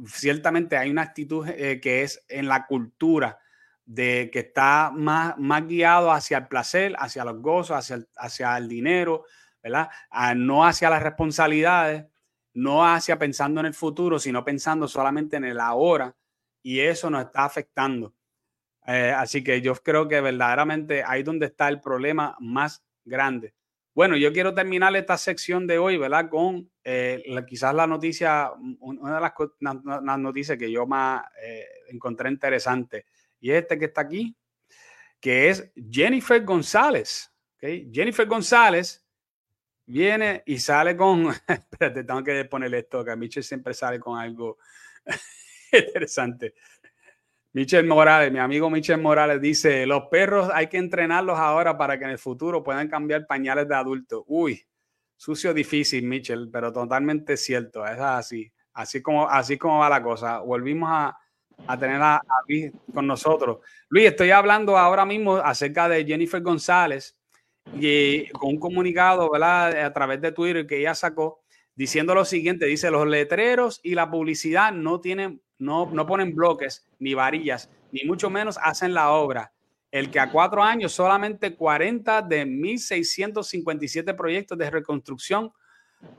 ciertamente hay una actitud eh, que es en la cultura de que está más, más guiado hacia el placer, hacia los gozos, hacia el, hacia el dinero, ¿verdad? no hacia las responsabilidades, no hacia pensando en el futuro, sino pensando solamente en el ahora, y eso nos está afectando. Eh, así que yo creo que verdaderamente ahí donde está el problema más grande. Bueno, yo quiero terminar esta sección de hoy, ¿verdad? Con eh, quizás la noticia, una de las, noticias que yo más eh, encontré interesante, y este que está aquí, que es Jennifer González. Jennifer González viene y sale con, *laughs* espérate, tengo que ponerle esto, que Michelle siempre sale con algo *laughs* interesante. Michel Morales, mi amigo Michel Morales dice, los perros hay que entrenarlos ahora para que en el futuro puedan cambiar pañales de adultos. Uy, sucio difícil, Michel, pero totalmente cierto, es así, así como, así como va la cosa. Volvimos a, a tener a, Luis con nosotros. Luis, estoy hablando ahora mismo acerca de Jennifer González y con un comunicado, ¿verdad? A través de Twitter que ella sacó diciendo lo siguiente, dice, los letreros y la publicidad no tienen no, no ponen bloques ni varillas, ni mucho menos hacen la obra. El que a cuatro años solamente 40 de 1.657 proyectos de reconstrucción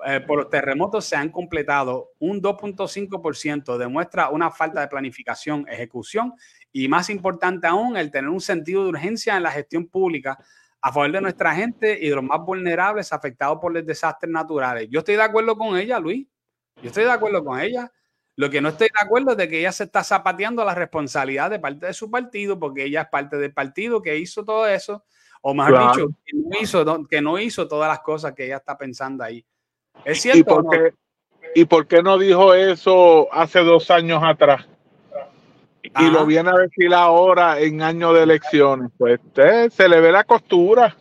eh, por los terremotos se han completado. Un 2.5% demuestra una falta de planificación, ejecución y más importante aún, el tener un sentido de urgencia en la gestión pública a favor de nuestra gente y de los más vulnerables afectados por los desastres naturales. Yo estoy de acuerdo con ella, Luis. Yo estoy de acuerdo con ella. Lo que no estoy de acuerdo es de que ella se está zapateando la responsabilidad de parte de su partido, porque ella es parte del partido que hizo todo eso, o mejor dicho, que no, hizo, que no hizo todas las cosas que ella está pensando ahí. ¿Es cierto? ¿Y por, qué, ¿Y por qué no dijo eso hace dos años atrás? Y lo viene a decir ahora en año de elecciones. Pues se le ve la costura.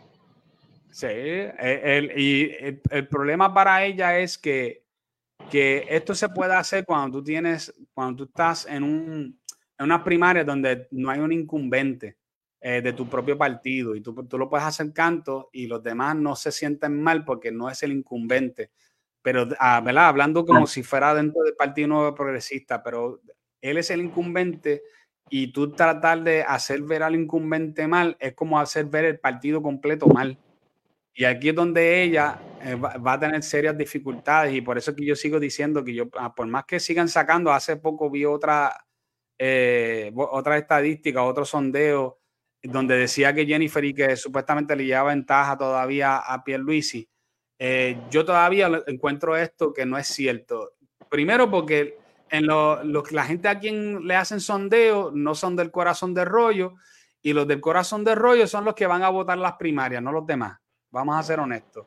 Sí, y el problema para ella es que que esto se puede hacer cuando tú tienes, cuando tú estás en, un, en una primaria donde no hay un incumbente eh, de tu propio partido y tú, tú lo puedes hacer canto y los demás no se sienten mal porque no es el incumbente. Pero, ah, ¿verdad? Hablando como si fuera dentro del Partido Nuevo Progresista, pero él es el incumbente y tú tratar de hacer ver al incumbente mal es como hacer ver el partido completo mal. Y aquí es donde ella eh, va, a tener serias dificultades y por eso que yo sigo diciendo que yo, ah, por más que sigan sacando, hace poco vi otra, eh, otra estadística, otro sondeo donde decía que Jennifer y que supuestamente le llevaba ventaja todavía a Pierluisi. Eh, yo todavía encuentro esto que no es cierto. Primero porque en lo, la gente a quien le hacen sondeo no son del corazón de rollo y los del corazón de rollo son los que van a votar las primarias, no los demás. Vamos a ser honestos.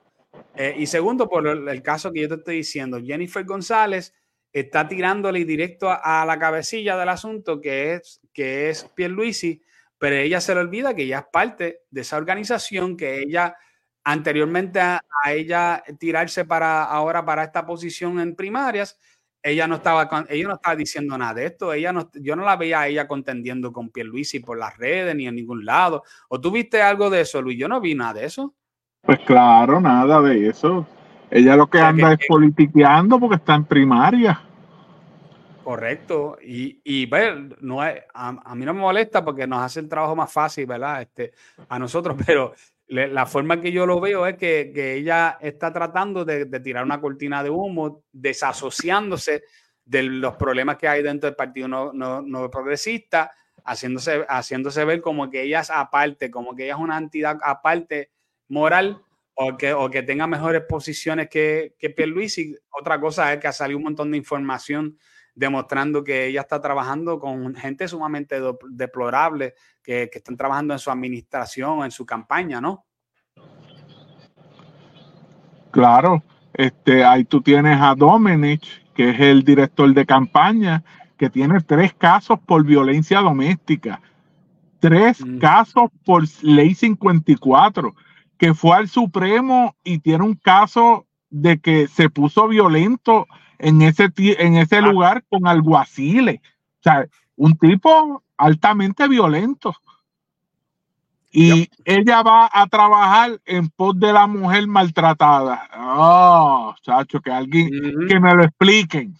Eh, y segundo, por el, caso que yo te estoy diciendo, Jennifer González está tirándole directo a, la cabecilla del asunto que es, que es Pierluisi, pero ella se le olvida que ella es parte de esa organización, que ella anteriormente a, ella tirarse para ahora para esta posición en primarias, ella no estaba ella no estaba diciendo nada de esto, ella no, yo no la veía a ella contendiendo con Pierluisi por las redes ni en ningún lado. ¿O tú viste algo de eso, Luis? Yo no vi nada de eso. Pues claro, nada de eso. Ella lo que anda es politiqueando porque está en primaria. Correcto. Y, y bueno, no a, a, mí no me molesta porque nos hace el trabajo más fácil, ¿verdad? Este, a nosotros, *laughs* pero la forma que yo lo veo es que, que ella está tratando de, de, tirar una cortina de humo, desasociándose de los problemas que hay dentro del Partido no, no, no Progresista, haciéndose, haciéndose ver como que ella es aparte, como que ella es una entidad aparte moral o que, o que tenga mejores posiciones que, que Pierluisi. Otra cosa es que ha salido un montón de información demostrando que ella está trabajando con gente sumamente deplorable que, que están trabajando en su administración, en su campaña, ¿no? Claro, este, ahí tú tienes a Dominic, que es el director de campaña, que tiene tres casos por violencia doméstica, tres mm. casos por ley 54 que fue al Supremo y tiene un caso de que se puso violento en ese, en ese ah. lugar con alguaciles. O sea, un tipo altamente violento. Y ella va a trabajar en pos de la mujer maltratada. Oh, chacho, que alguien, que me lo expliquen.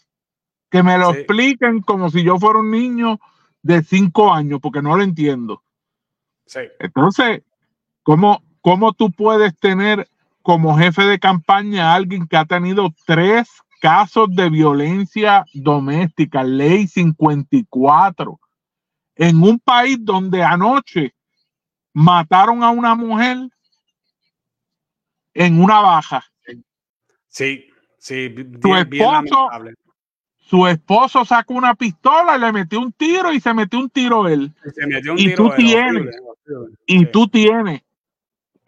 Que me lo expliquen como si yo fuera un niño de cinco años, porque no lo entiendo. Sí. Entonces, ¿cómo, ¿Cómo tú puedes tener como jefe de campaña a alguien que ha tenido tres casos de violencia doméstica, ley 54, en un país donde anoche mataron a una mujer en una baja. Sí, sí, su esposo, su esposo sacó una pistola y le metió un tiro y se metió un tiro él. y tú tienes, y tú tienes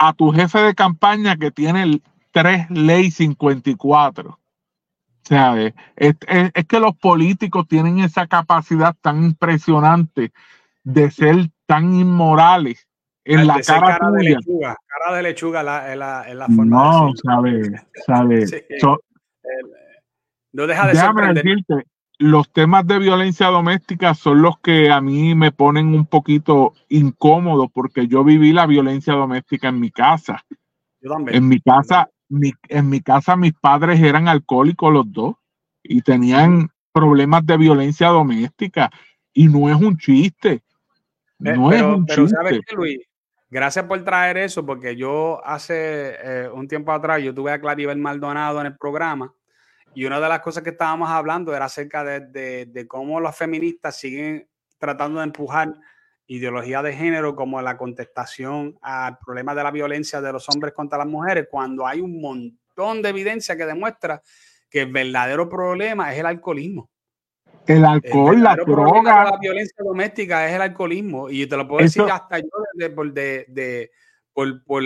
a tu jefe de campaña que tiene el 3 ley 54. ¿Sabes? Es, es, que los políticos tienen esa capacidad tan impresionante de ser tan inmorales en la cara, cara de lechuga, cara de lechuga la, la, la forma no, sabes, sabes. *laughs* no deja de ser los temas de violencia doméstica son los que a mí me ponen un poquito incómodo porque yo viví la violencia doméstica en mi casa. Yo también. En mi casa, en mi casa mis padres eran alcohólicos los dos y tenían problemas de violencia doméstica y no es un chiste. Eh, no es un pero ¿sabes qué, Luis? Gracias por traer eso porque yo hace eh, un tiempo atrás yo tuve a Claribel Maldonado en el programa y una de las cosas que estábamos hablando era acerca de, de, cómo los feministas siguen tratando de empujar ideología de género como la contestación al problema de la violencia de los hombres contra las mujeres, cuando hay un montón de evidencia que demuestra que el verdadero problema es el alcoholismo. El alcohol, la droga. La violencia doméstica es el alcoholismo. Y te lo puedo decir hasta yo de, de, de, por, por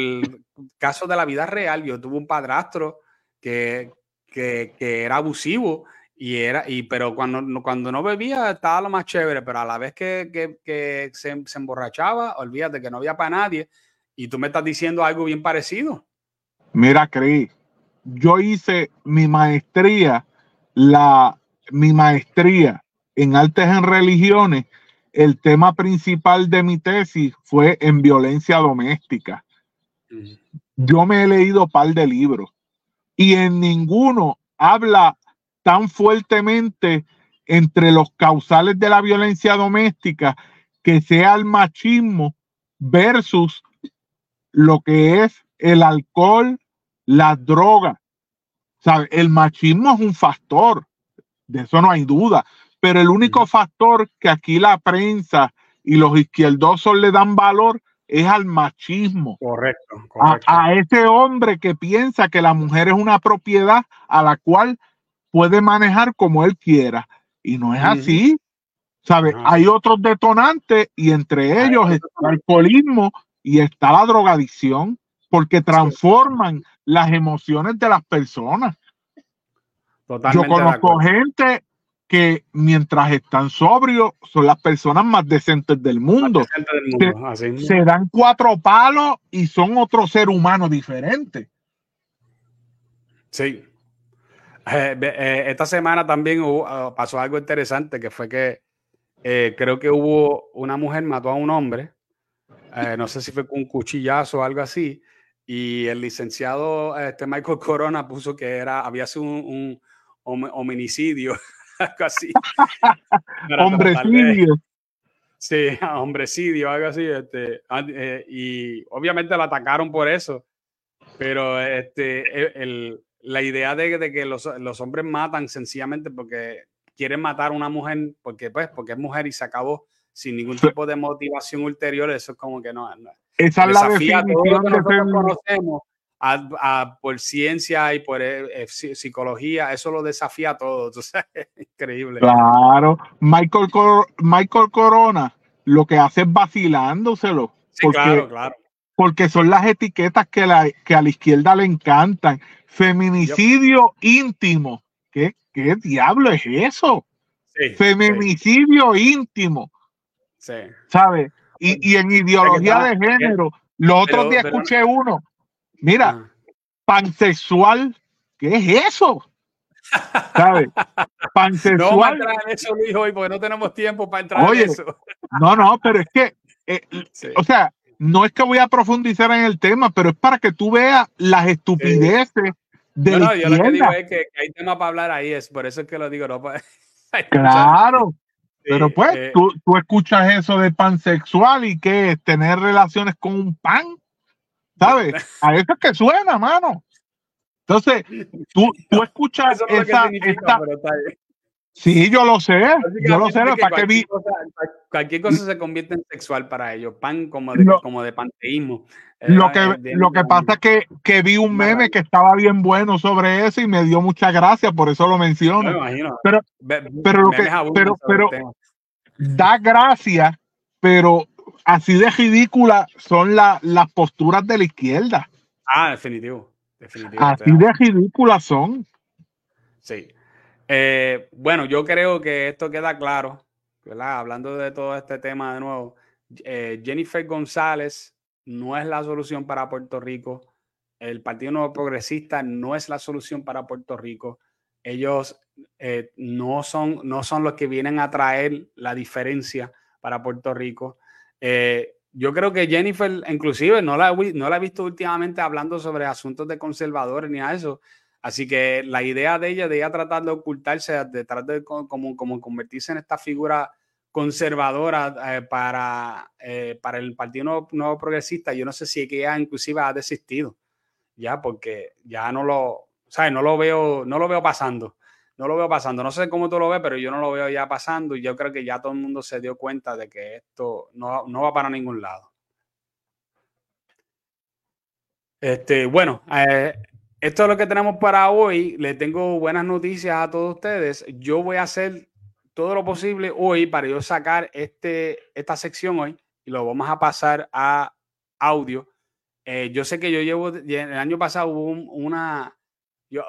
casos de la vida real. Yo tuve un padrastro que, que, era abusivo y era, y, pero cuando, cuando no bebía estaba lo más chévere, pero a la vez que, que, se, se, emborrachaba, olvídate que no había para nadie y tú me estás diciendo algo bien parecido. Mira, Cris, yo hice mi maestría, la, mi maestría en artes en religiones, el tema principal de mi tesis fue en violencia doméstica. Yo me he leído un par de libros y en ninguno habla tan fuertemente entre los causales de la violencia doméstica que sea el machismo versus lo que es el alcohol, la droga. ¿Sabe? El machismo es un factor, de eso no hay duda, pero el único factor que aquí la prensa y los izquierdosos le dan valor es al machismo. Correcto. A, ese hombre que piensa que la mujer es una propiedad a la cual puede manejar como él quiera. Y no es así. ¿Sabe? Hay otros detonantes y entre ellos está el alcoholismo y está la drogadicción, porque transforman las emociones de las personas. Yo conozco gente que mientras están sobrios son las personas más decentes del mundo. Se, dan cuatro palos y son otro ser humano diferente. Sí. Eh, eh, esta semana también ah, pasó algo interesante que fue que eh, creo que hubo una mujer mató a un hombre, no sé si fue con un cuchillazo o algo así, y el licenciado este Michael Corona puso que era había sido un, un homicidio *laughs* *laughs* algo así. Hombrecidio. Sí, hombrecidio, algo así. Este, eh, y obviamente lo atacaron por eso. Pero este, e, la idea de, que los, hombres matan sencillamente porque quieren matar a una mujer, porque, pues, porque es mujer y se acabó sin ningún tipo de motivación ulterior, eso es como que no. Esa es la definición que conocemos por ciencia y por eh, eh, psicología, eso lo desafía todo. *laughs* es increíble. Claro, Michael, Michael Corona lo que hace es vacilándoselo. porque, claro, claro. Porque son las etiquetas que, la, que a la izquierda le encantan. Feminicidio íntimo. ¿Qué, ¿Qué, diablo es eso? Feminicidio íntimo. Sí. ¿Sabes? Y, y, en ideología de género. Los otros días escuché uno Mira, ah. pansexual, ¿qué es eso? ¿Sabes? *laughs* Pansexual. No vamos a entrar en eso, Luis, hoy, porque no tenemos tiempo para entrar en eso. *laughs* No, no, pero es que, eh, o sea, no es que voy a profundizar en el tema, pero es para que tú veas las estupideces de no, no, yo lo que digo es que, hay tema para hablar ahí, es por eso es que lo digo, no *laughs* Claro. pero pues, eh, tú, tú, escuchas eso de pansexual y que es tener relaciones con un pan. ¿Sabes? A eso es que suena, mano. Entonces, tú, tú escuchas esa, Sí, yo lo sé, yo lo sé, para que vi. cualquier cosa se convierte en sexual para ellos, pan como de, como de panteísmo. Lo que, lo que pasa es que, que, vi un meme que estaba bien bueno sobre eso y me dio mucha gracia, por eso lo menciono. Pero, pero, lo que, pero, pero da gracia, pero así de ridícula son las posturas de la izquierda. Ah, definitivo. definitivo así de ridículas son. Sí. Eh, bueno, yo creo que esto queda claro, ¿verdad? Hablando de todo este tema de nuevo, eh, Jennifer González no es la solución para Puerto Rico. El Partido Nuevo Progresista no es la solución para Puerto Rico. Ellos eh, no, son, no son los que vienen a traer la diferencia para Puerto Rico. Yo creo que Jennifer, inclusive, no la, no la he visto últimamente hablando sobre asuntos de conservadores ni a eso. Así que la idea de ella, de ella tratar de ocultarse detrás de como, como convertirse en esta figura conservadora eh, para, eh, para el Partido Nuevo, Progresista, yo no sé si ella inclusive ha desistido, ya, porque ya no lo, ¿sabes? No lo veo, no lo veo pasando. No lo veo pasando. No sé cómo tú lo ves, pero yo no lo veo ya pasando y yo creo que ya todo el mundo se dio cuenta de que esto no, no va para ningún lado. Este, bueno, eh, esto es lo que tenemos para hoy. Le tengo buenas noticias a todos ustedes. Yo voy a hacer todo lo posible hoy para yo sacar este, esta sección hoy y lo vamos a pasar a audio. Eh, yo sé que yo llevo, el año pasado hubo un, una,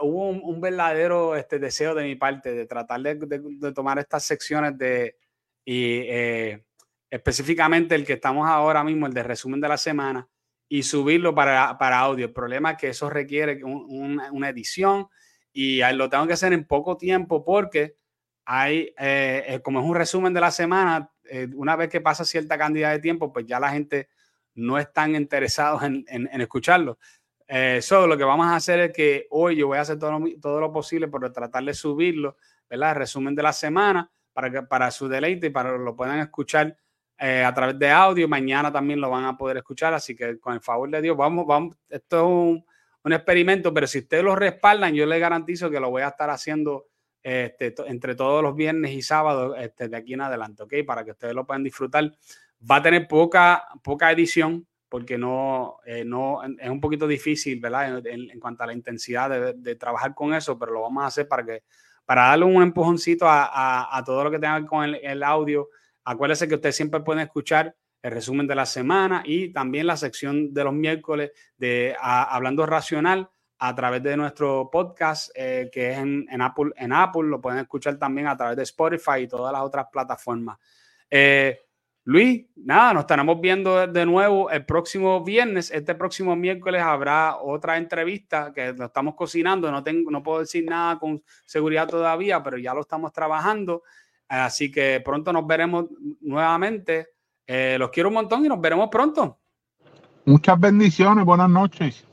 hubo un, verdadero este, deseo de mi parte de tratar de, tomar estas secciones de, y eh, específicamente el que estamos ahora mismo, el de resumen de la semana, y subirlo para, para audio. El problema es que eso requiere una edición y lo tengo que hacer en poco tiempo porque hay, eh, eh, como es un resumen de la semana, una vez que pasa cierta cantidad de tiempo, pues ya la gente no es tan interesado en, en, escucharlo. Eso lo que vamos a hacer es que hoy yo voy a hacer todo lo, todo lo posible por tratar de subirlo, ¿verdad? El resumen de la semana para que para su deleite y para que lo puedan escuchar eh, a través de audio. Mañana también lo van a poder escuchar, así que con el favor de Dios, vamos, vamos, esto es un, un experimento, pero si ustedes lo respaldan, yo les garantizo que lo voy a estar haciendo este, entre todos los viernes y sábados este, de aquí en adelante, ¿ok? Para que ustedes lo puedan disfrutar. Va a tener poca, poca edición porque no, eh, no es un poquito difícil, ¿verdad? En, cuanto a la intensidad de, trabajar con eso, pero lo vamos a hacer para que para darle un empujoncito a, todo lo que tenga con el, audio Acuérdese que usted siempre puede escuchar el resumen de la semana y también la sección de los miércoles de Hablando Racional a través de nuestro podcast eh, que es en, Apple. En Apple lo pueden escuchar también a través de Spotify y todas las otras plataformas. Eh, Luis, nada, nos estaremos viendo de nuevo el próximo viernes. Este próximo miércoles habrá otra entrevista que lo estamos cocinando. No, tengo, no puedo decir nada con seguridad todavía, pero ya lo estamos trabajando. Así que pronto nos veremos nuevamente. Eh, los quiero un montón y nos veremos pronto. Muchas bendiciones, buenas noches.